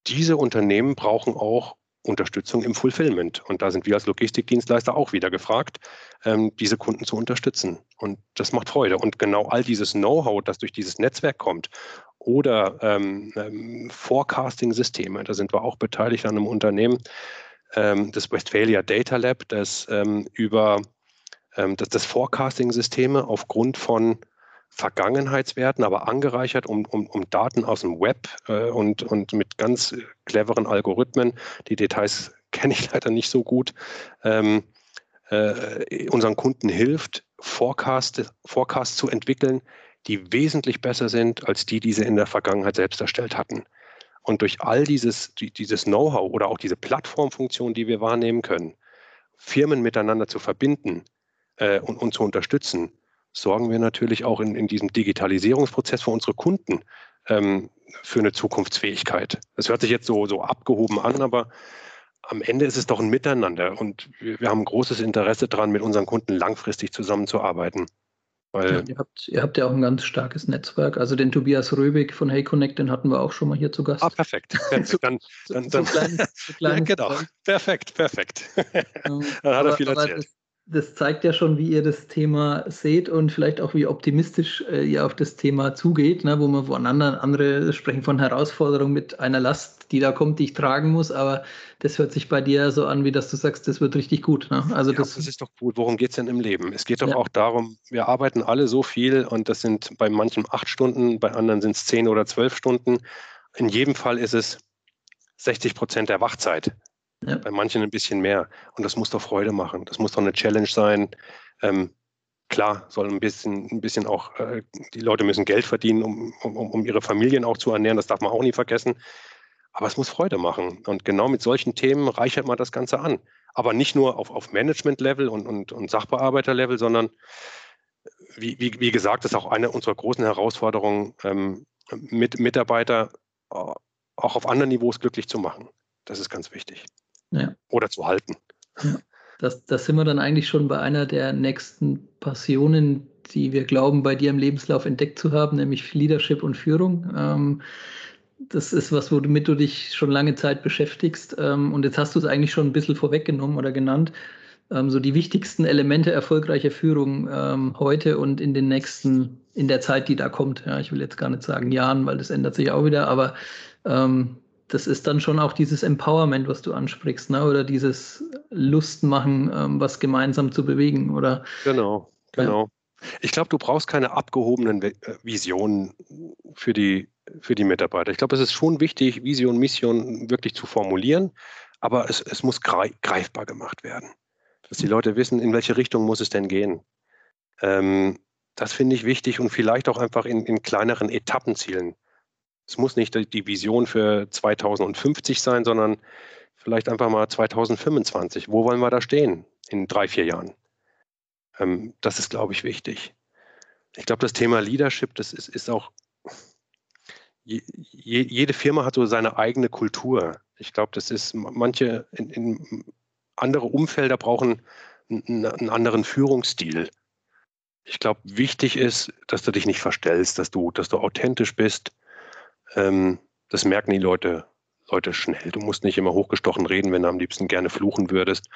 Speaker 3: diese Unternehmen brauchen auch Unterstützung im Fulfillment. Und da sind wir als Logistikdienstleister auch wieder gefragt, ähm, diese Kunden zu unterstützen. Und das macht Freude. Und genau all dieses Know-how, das durch dieses Netzwerk kommt oder ähm, ähm, Forecasting-Systeme, da sind wir auch beteiligt an einem Unternehmen, ähm, das Westphalia Data Lab, das ähm, über ähm, das, das Forecasting-Systeme aufgrund von Vergangenheitswerten, aber angereichert um, um, um Daten aus dem Web äh, und, und mit ganz cleveren Algorithmen. Die Details <laughs> kenne ich leider nicht so gut. Ähm, äh, unseren Kunden hilft, Forecast, Forecasts zu entwickeln, die wesentlich besser sind als die, die sie in der Vergangenheit selbst erstellt hatten. Und durch all dieses, dieses Know-how oder auch diese Plattformfunktion, die wir wahrnehmen können, Firmen miteinander zu verbinden äh, und, und zu unterstützen, sorgen wir natürlich auch in, in diesem Digitalisierungsprozess für unsere Kunden ähm, für eine Zukunftsfähigkeit. Das hört sich jetzt so, so abgehoben an, aber am Ende ist es doch ein Miteinander und wir, wir haben großes Interesse daran, mit unseren Kunden langfristig zusammenzuarbeiten.
Speaker 2: Ja, ihr, habt, ihr habt ja auch ein ganz starkes Netzwerk. Also den Tobias Röbig von Hey Connect, den hatten wir auch schon mal hier zu Gast.
Speaker 3: Ah, perfekt. perfekt. Dann, dann, dann, so klein, so ja, genau. Perfekt, perfekt. <laughs>
Speaker 2: dann hat aber, er viel erzählt. Das, das zeigt ja schon, wie ihr das Thema seht und vielleicht auch, wie optimistisch äh, ihr auf das Thema zugeht, ne, wo man voneinander, andere sprechen von Herausforderungen mit einer Last, die da kommt, die ich tragen muss, aber das hört sich bei dir so an, wie dass du sagst, das wird richtig gut. Ne?
Speaker 3: Also ja, das, das, ist doch gut. Worum geht es denn im Leben? Es geht doch ja. auch darum, wir arbeiten alle so viel und das sind bei manchen acht Stunden, bei anderen sind es zehn oder zwölf Stunden. In jedem Fall ist es 60 Prozent der Wachzeit. Ja. Bei manchen ein bisschen mehr. Und das muss doch Freude machen. Das muss doch eine Challenge sein. Ähm, klar, soll ein bisschen, ein bisschen auch, äh, die Leute müssen Geld verdienen, um, um, um ihre Familien auch zu ernähren. Das darf man auch nie vergessen. Aber es muss Freude machen. Und genau mit solchen Themen reichert man das Ganze an. Aber nicht nur auf, auf Management-Level und, und, und Sachbearbeiter-Level, sondern wie, wie, wie gesagt, das ist auch eine unserer großen Herausforderungen, ähm, mit Mitarbeiter äh, auch auf anderen Niveaus glücklich zu machen. Das ist ganz wichtig. Ja. Oder zu halten.
Speaker 2: Ja. Das, das sind wir dann eigentlich schon bei einer der nächsten Passionen, die wir glauben, bei dir im Lebenslauf entdeckt zu haben, nämlich Leadership und Führung. Ähm, das ist was, womit du dich schon lange Zeit beschäftigst. Ähm, und jetzt hast du es eigentlich schon ein bisschen vorweggenommen oder genannt. Ähm, so die wichtigsten Elemente erfolgreicher Führung ähm, heute und in den nächsten, in der Zeit, die da kommt. Ja, ich will jetzt gar nicht sagen Jahren, weil das ändert sich auch wieder, aber ähm, das ist dann schon auch dieses Empowerment, was du ansprichst, ne? oder dieses Lustmachen, ähm, was gemeinsam zu bewegen, oder?
Speaker 3: Genau, genau. Ja. Ich glaube, du brauchst keine abgehobenen äh, Visionen für die, für die Mitarbeiter. Ich glaube, es ist schon wichtig, Vision, Mission wirklich zu formulieren, aber es, es muss greifbar gemacht werden. Dass die Leute wissen, in welche Richtung muss es denn gehen. Ähm, das finde ich wichtig und vielleicht auch einfach in, in kleineren Etappenzielen. Es muss nicht die Vision für 2050 sein, sondern vielleicht einfach mal 2025. Wo wollen wir da stehen in drei, vier Jahren? Ähm, das ist, glaube ich, wichtig. Ich glaube, das Thema Leadership, das ist, ist auch, je, jede Firma hat so seine eigene Kultur. Ich glaube, das ist, manche in, in andere Umfelder brauchen einen, anderen Führungsstil. Ich glaube, wichtig ist, dass du dich nicht verstellst, dass du, dass du authentisch bist. Ähm, das merken die Leute, Leute schnell. Du musst nicht immer hochgestochen reden, wenn du am liebsten gerne fluchen würdest.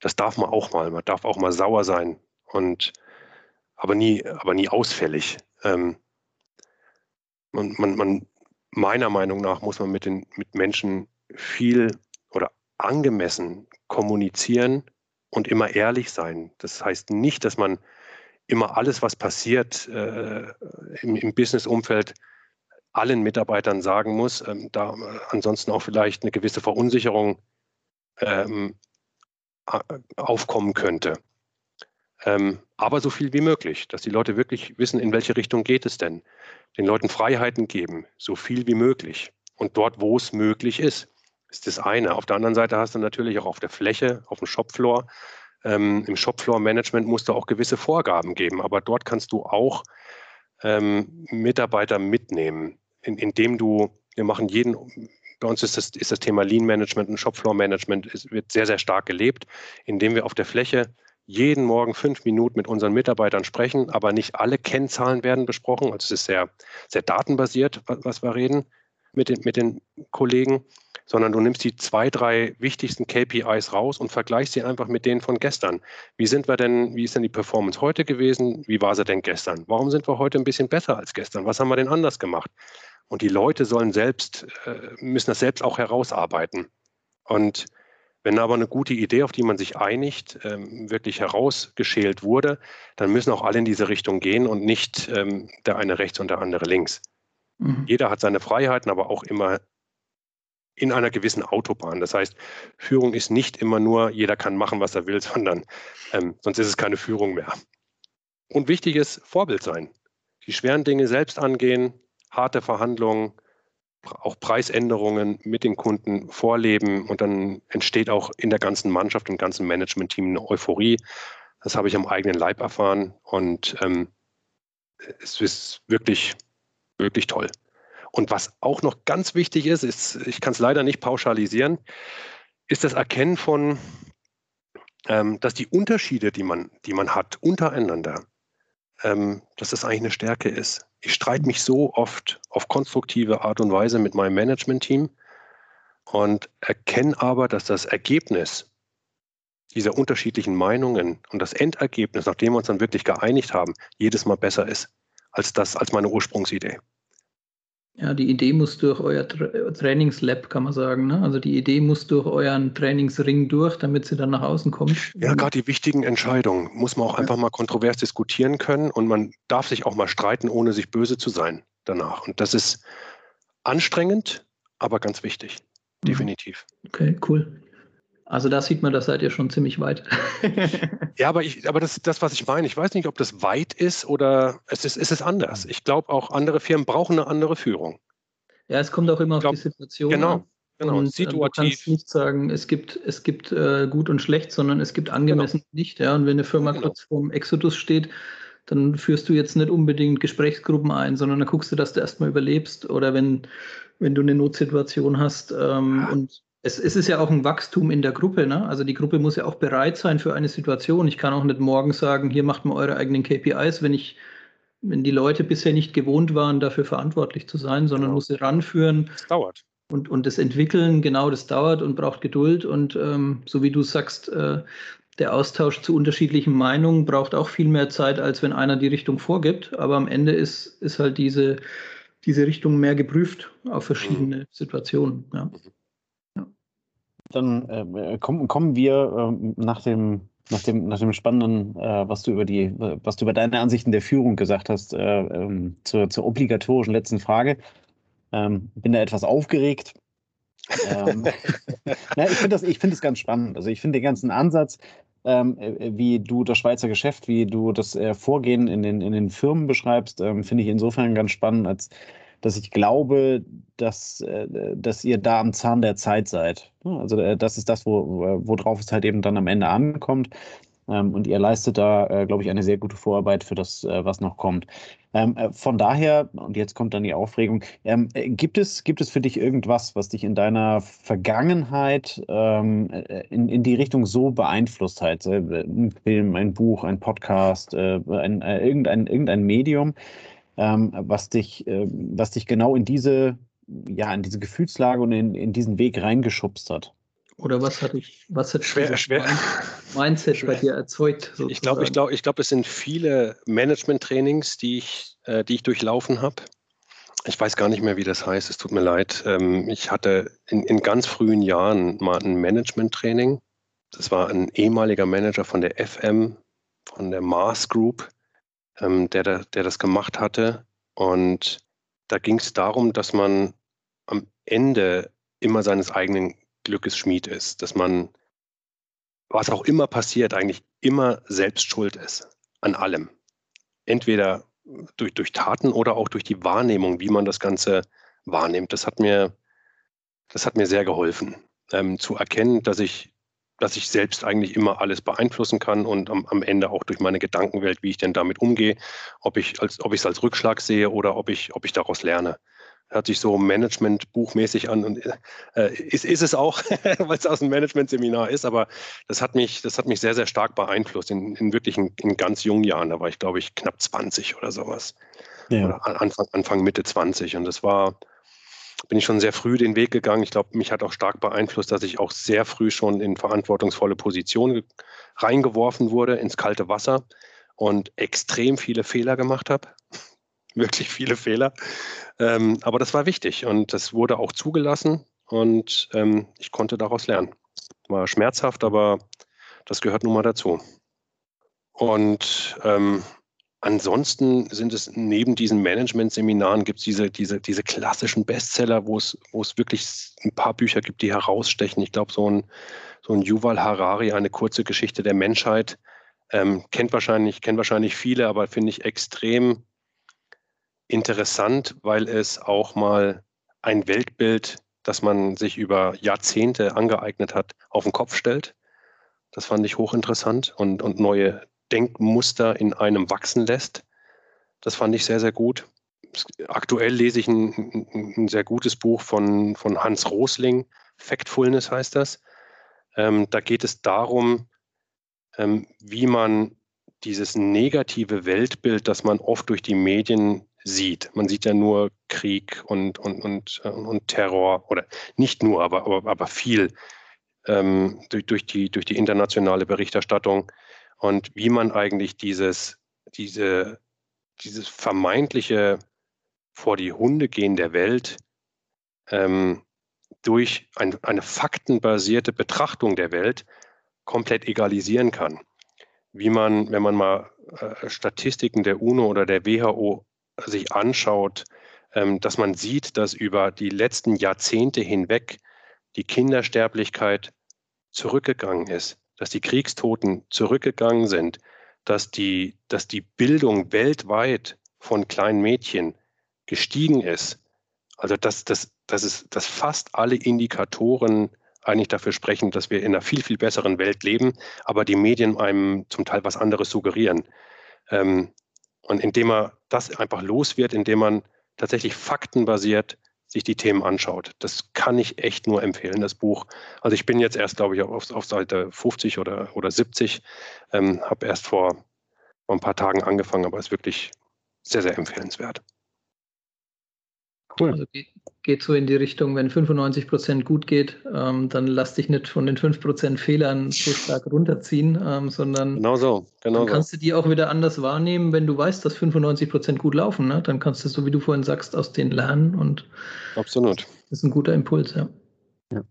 Speaker 3: Das darf man auch mal. Man darf auch mal sauer sein und aber nie, aber nie ausfällig. Ähm, man, man, man, meiner Meinung nach muss man mit den mit Menschen viel oder angemessen kommunizieren und immer ehrlich sein. Das heißt nicht, dass man immer alles, was passiert äh, im, im Business-Umfeld, allen Mitarbeitern sagen muss, ähm, da äh, ansonsten auch vielleicht eine gewisse Verunsicherung ähm, aufkommen könnte. Ähm, aber so viel wie möglich, dass die Leute wirklich wissen, in welche Richtung geht es denn. Den Leuten Freiheiten geben, so viel wie möglich. Und dort, wo es möglich ist, ist das eine. Auf der anderen Seite hast du natürlich auch auf der Fläche, auf dem Shopfloor, ähm, Im Shopfloor-Management musst du auch gewisse Vorgaben geben, aber dort kannst du auch ähm, Mitarbeiter mitnehmen, in, indem du, wir machen jeden, bei uns ist das, ist das Thema Lean Management und Shopfloor Management ist, wird sehr, sehr stark gelebt, indem wir auf der Fläche jeden Morgen fünf Minuten mit unseren Mitarbeitern sprechen, aber nicht alle Kennzahlen werden besprochen. Also es ist sehr, sehr datenbasiert, was wir reden mit den, mit den Kollegen sondern du nimmst die zwei, drei wichtigsten KPIs raus und vergleichst sie einfach mit denen von gestern. Wie sind wir denn, wie ist denn die Performance heute gewesen? Wie war sie denn gestern? Warum sind wir heute ein bisschen besser als gestern? Was haben wir denn anders gemacht? Und die Leute sollen selbst, äh, müssen das selbst auch herausarbeiten. Und wenn aber eine gute Idee, auf die man sich einigt, ähm, wirklich herausgeschält wurde, dann müssen auch alle in diese Richtung gehen und nicht ähm, der eine rechts und der andere links. Mhm. Jeder hat seine Freiheiten, aber auch immer in einer gewissen Autobahn. Das heißt, Führung ist nicht immer nur, jeder kann machen, was er will, <laughs> sondern ähm, sonst ist es keine Führung mehr. Und wichtig ist Vorbild sein. Die schweren Dinge selbst angehen, harte Verhandlungen, auch Preisänderungen mit den Kunden vorleben und dann entsteht auch in der ganzen Mannschaft und ganzen Management-Team eine Euphorie. Das habe ich am eigenen Leib erfahren und ähm, es ist wirklich, wirklich toll. Und was auch noch ganz wichtig ist, ist ich kann es leider nicht pauschalisieren, ist das Erkennen von, ähm, dass die Unterschiede, die man, die man hat untereinander, ähm, dass das eigentlich eine Stärke ist. Ich streite mich so oft auf konstruktive Art und Weise mit meinem Management-Team und erkenne aber, dass das Ergebnis dieser unterschiedlichen Meinungen und das Endergebnis, nachdem wir uns dann wirklich geeinigt haben, jedes Mal besser ist als das, als meine Ursprungsidee.
Speaker 2: Ja, die Idee muss durch euer Tra Trainingslab, kann man sagen. Ne? Also die Idee muss durch euren Trainingsring durch, damit sie dann nach außen kommt.
Speaker 3: Ja, gerade die wichtigen Entscheidungen muss man auch ja. einfach mal kontrovers diskutieren können und man darf sich auch mal streiten, ohne sich böse zu sein danach. Und das ist anstrengend, aber ganz wichtig. Mhm. Definitiv.
Speaker 2: Okay, cool. Also da sieht man, da seid ihr schon ziemlich weit. <laughs>
Speaker 3: ja, aber, ich, aber das ist das, was ich meine. Ich weiß nicht, ob das weit ist oder es ist, es ist anders. Ich glaube, auch andere Firmen brauchen eine andere Führung.
Speaker 2: Ja, es kommt auch immer glaub, auf die Situation
Speaker 3: genau, an. Genau, und
Speaker 2: situativ. Du kannst nicht sagen, es gibt, es gibt äh, gut und schlecht, sondern es gibt angemessen genau. nicht. Ja? Und wenn eine Firma genau. kurz vorm Exodus steht, dann führst du jetzt nicht unbedingt Gesprächsgruppen ein, sondern dann guckst du, dass du erstmal überlebst. Oder wenn, wenn du eine Notsituation hast ähm, ja. und es, es, ist ja auch ein Wachstum in der Gruppe. Ne? Also die Gruppe muss ja auch bereit sein für eine Situation. Ich kann auch nicht morgen sagen, hier macht mal eure eigenen KPIs, wenn ich, wenn die Leute bisher nicht gewohnt waren, dafür verantwortlich zu sein, sondern genau. muss sie ranführen.
Speaker 3: Das dauert.
Speaker 2: Und, und das Entwickeln, genau, das dauert und braucht Geduld. Und ähm, so wie du sagst, äh, der Austausch zu unterschiedlichen Meinungen braucht auch viel mehr Zeit, als wenn einer die Richtung vorgibt. Aber am Ende ist, ist halt diese, diese Richtung mehr geprüft auf verschiedene mhm. Situationen. Ja. Mhm.
Speaker 1: Dann äh, kommen, kommen wir äh, nach dem nach dem, nach dem Spannenden, äh, was du über die, was du über deine Ansichten der Führung gesagt hast, äh, ähm, zur, zur obligatorischen letzten Frage. Ähm, bin da etwas aufgeregt. ähm, <laughs> na, ich finde das, find das ganz spannend. Also ich finde den ganzen Ansatz, ähm, äh, wie du das Schweizer Geschäft, wie du das äh, Vorgehen in den, in den Firmen beschreibst, ähm, finde ich insofern ganz spannend, als dass ich glaube, dass, äh, dass ihr da am Zahn der Zeit seid. Also äh, das ist das, wo, worauf es halt eben dann am Ende ankommt. Ähm, und ihr leistet da, äh, glaube ich, eine sehr gute Vorarbeit für das, was noch kommt. Ähm, äh, von daher, und jetzt kommt dann die Aufregung, ähm, äh, gibt, es, gibt es für dich irgendwas, was dich in deiner Vergangenheit in, in die Richtung so beeinflusst hat? Ein Film, ein Buch, ein Podcast, ein, irgendein, irgendein Medium, ähm, was, dich, was dich genau in diese, ja, in diese Gefühlslage und in, in diesen Weg reingeschubst hat?
Speaker 2: Oder was hat ich, was hat
Speaker 3: schwer, schwer,
Speaker 2: Mindset schwer. bei dir erzeugt?
Speaker 3: Sozusagen? Ich glaube, ich glaube, ich glaube, es sind viele Management-Trainings, die ich, äh, die ich durchlaufen habe. Ich weiß gar nicht mehr, wie das heißt. Es tut mir leid. Ähm, ich hatte in, in ganz frühen Jahren mal ein Management-Training. Das war ein ehemaliger Manager von der FM, von der Mars Group, ähm, der, der das gemacht hatte. Und da ging es darum, dass man am Ende immer seines eigenen Glückes Schmied ist, dass man, was auch immer passiert, eigentlich immer selbst schuld ist an allem. Entweder durch, durch Taten oder auch durch die Wahrnehmung, wie man das Ganze wahrnimmt. Das hat mir, das hat mir sehr geholfen, ähm, zu erkennen, dass ich, dass ich selbst eigentlich immer alles beeinflussen kann und am, am Ende auch durch meine Gedankenwelt, wie ich denn damit umgehe, ob ich als, ob ich es als Rückschlag sehe oder ob ich, ob ich daraus lerne hört sich so Management-buchmäßig an und äh, ist, ist es auch, <laughs> weil es aus einem Management-Seminar ist, aber das hat mich, das hat mich sehr, sehr stark beeinflusst in, in wirklich in, in ganz jungen Jahren. Da war ich, glaube ich, knapp 20 oder sowas. Ja. Oder Anfang, Anfang, Mitte 20. Und das war, bin ich schon sehr früh den Weg gegangen. Ich glaube, mich hat auch stark beeinflusst, dass ich auch sehr früh schon in verantwortungsvolle Positionen reingeworfen wurde, ins kalte Wasser und extrem viele Fehler gemacht habe. <laughs> Wirklich viele Fehler. Ähm, aber das war wichtig und das wurde auch zugelassen und ähm, ich konnte daraus lernen. War schmerzhaft, aber das gehört nun mal dazu. Und ähm, ansonsten sind es neben diesen Management-Seminaren gibt es diese, diese, diese klassischen Bestseller, wo es, wo es wirklich ein paar Bücher gibt, die herausstechen. Ich glaube, so ein, so ein Yuval Harari, eine kurze Geschichte der Menschheit, ähm, kennt wahrscheinlich, kennen wahrscheinlich viele, aber finde ich extrem interessant, weil es auch mal ein Weltbild, das man sich über Jahrzehnte angeeignet hat, auf den Kopf stellt. Das fand ich hochinteressant und, und neue Denkmuster in einem wachsen lässt. Das fand ich sehr, sehr gut. Aktuell lese ich ein, ein sehr gutes Buch von, von Hans Rosling, Factfulness heißt das. Ähm, da geht es darum, ähm, wie man dieses negative Weltbild, das man oft durch die Medien sieht. Man sieht ja nur Krieg und, und, und, äh, und Terror oder nicht nur, aber, aber, aber viel ähm, durch, durch, die, durch die internationale Berichterstattung und wie man eigentlich dieses, diese, dieses vermeintliche vor die Hunde gehen der Welt ähm, durch ein, eine faktenbasierte Betrachtung der Welt komplett egalisieren kann. Wie man, wenn man mal äh, Statistiken der UNO oder der WHO sich anschaut, ähm, dass man sieht, dass über die letzten Jahrzehnte hinweg die Kindersterblichkeit zurückgegangen ist, dass die Kriegstoten zurückgegangen sind, dass die, dass die Bildung weltweit von kleinen Mädchen gestiegen ist. Also dass, dass, dass, es, dass fast alle Indikatoren eigentlich dafür sprechen, dass wir in einer viel, viel besseren Welt leben, aber die Medien einem zum Teil was anderes suggerieren. Ähm, und indem er das einfach los wird, indem man tatsächlich faktenbasiert sich die Themen anschaut. Das kann ich echt nur empfehlen, das Buch. Also ich bin jetzt erst, glaube ich, auf, auf Seite 50 oder, oder 70, ähm, habe erst vor, vor ein paar Tagen angefangen, aber es ist wirklich sehr, sehr empfehlenswert.
Speaker 2: Cool. Also geht, geht, so in die Richtung, wenn 95 Prozent gut geht, ähm, dann lass dich nicht von den 5 Prozent Fehlern so stark runterziehen, ähm, sondern
Speaker 3: genau so, genau
Speaker 2: dann kannst so. du die auch wieder anders wahrnehmen, wenn du weißt, dass 95 Prozent gut laufen. Ne? Dann kannst du, so wie du vorhin sagst, aus denen lernen und
Speaker 3: Absolut.
Speaker 2: Das ist ein guter Impuls, ja.
Speaker 1: Ja.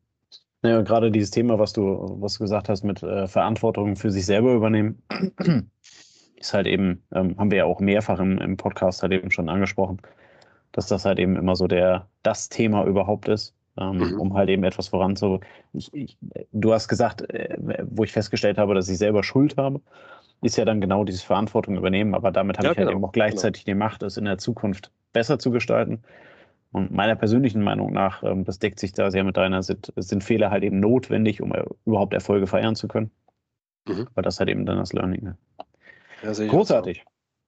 Speaker 1: ja gerade dieses Thema, was du, was du gesagt hast, mit äh, Verantwortung für sich selber übernehmen, <clears throat> ist halt eben, ähm, haben wir ja auch mehrfach im, im Podcast halt eben schon angesprochen dass das halt eben immer so der, das Thema überhaupt ist. ähm, mhm. um halt eben etwas voranzu. Ich, ich, du hast gesagt, äh, wo ich festgestellt habe, dass ich selber Schuld habe, ist ja dann genau diese Verantwortung übernehmen, aber damit habe ja, ich halt genau, eben auch gleichzeitig genau. die Macht, es in der Zukunft besser zu gestalten. Und meiner persönlichen Meinung nach, ähm, das deckt sich da sehr mit deiner, sind, sind Fehler halt eben notwendig, um überhaupt Erfolge feiern zu können. Mhm. Aber das halt eben dann das Learning. Ne? Ja, Großartig.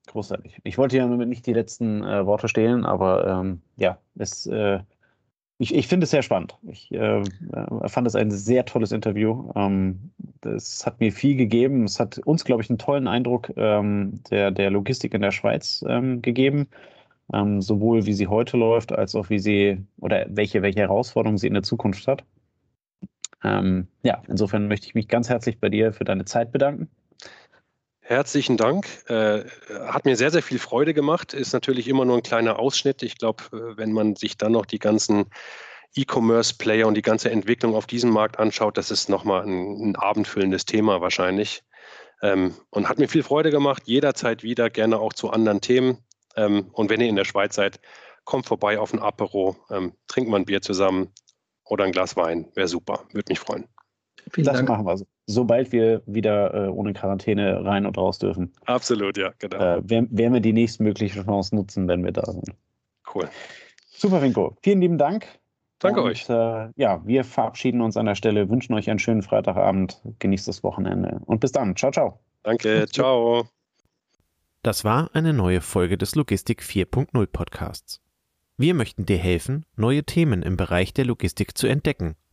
Speaker 1: Großartig. Ich wollte ja nicht die letzten äh, Worte stehlen, aber ähm, ja, es, äh, ich, ich finde es sehr spannend. Ich äh fand es ein sehr tolles Interview. Ähm, es hat mir viel gegeben. Es hat uns, glaube ich, einen tollen Eindruck ähm, der, der Logistik in der Schweiz ähm, gegeben ähm, sowohl wie sie heute läuft, als auch wie sie oder welche, welche Herausforderungen sie in der Zukunft hat. Ähm, ja, insofern möchte ich mich ganz herzlich bei dir für deine Zeit bedanken.
Speaker 3: Herzlichen Dank. Äh, hat mir sehr, sehr viel Freude gemacht. Ist natürlich immer nur ein kleiner Ausschnitt. Ich glaube, äh, wenn man sich dann noch die ganzen E-Commerce-Player und die ganze Entwicklung auf diesem Markt anschaut, das ist nochmal ein, ein abendfüllendes Thema wahrscheinlich. Ähm, und hat mir viel Freude gemacht. Jederzeit wieder, gerne auch zu anderen Themen. Ähm, und wenn ihr in der Schweiz seid, kommt vorbei auf ein Apero, ähm, trinkt mal ein Bier zusammen oder ein Glas Wein. Wäre super, würde mich freuen.
Speaker 1: Vielen das Dank. machen wir. Sobald wir wieder äh, ohne Quarantäne rein und raus dürfen.
Speaker 3: Absolut, ja, genau.
Speaker 1: Äh, werden, werden wir die nächstmögliche Chance nutzen, wenn wir da sind.
Speaker 3: Cool.
Speaker 1: Super, Rinko. Vielen lieben Dank.
Speaker 3: Danke und, euch.
Speaker 1: Äh, ja, wir verabschieden uns an der Stelle, wünschen euch einen schönen Freitagabend, genießt das Wochenende und bis dann. Ciao, ciao.
Speaker 3: Danke, ciao.
Speaker 4: Das war eine neue Folge des Logistik 4.0 Podcasts. Wir möchten dir helfen, neue Themen im Bereich der Logistik zu entdecken,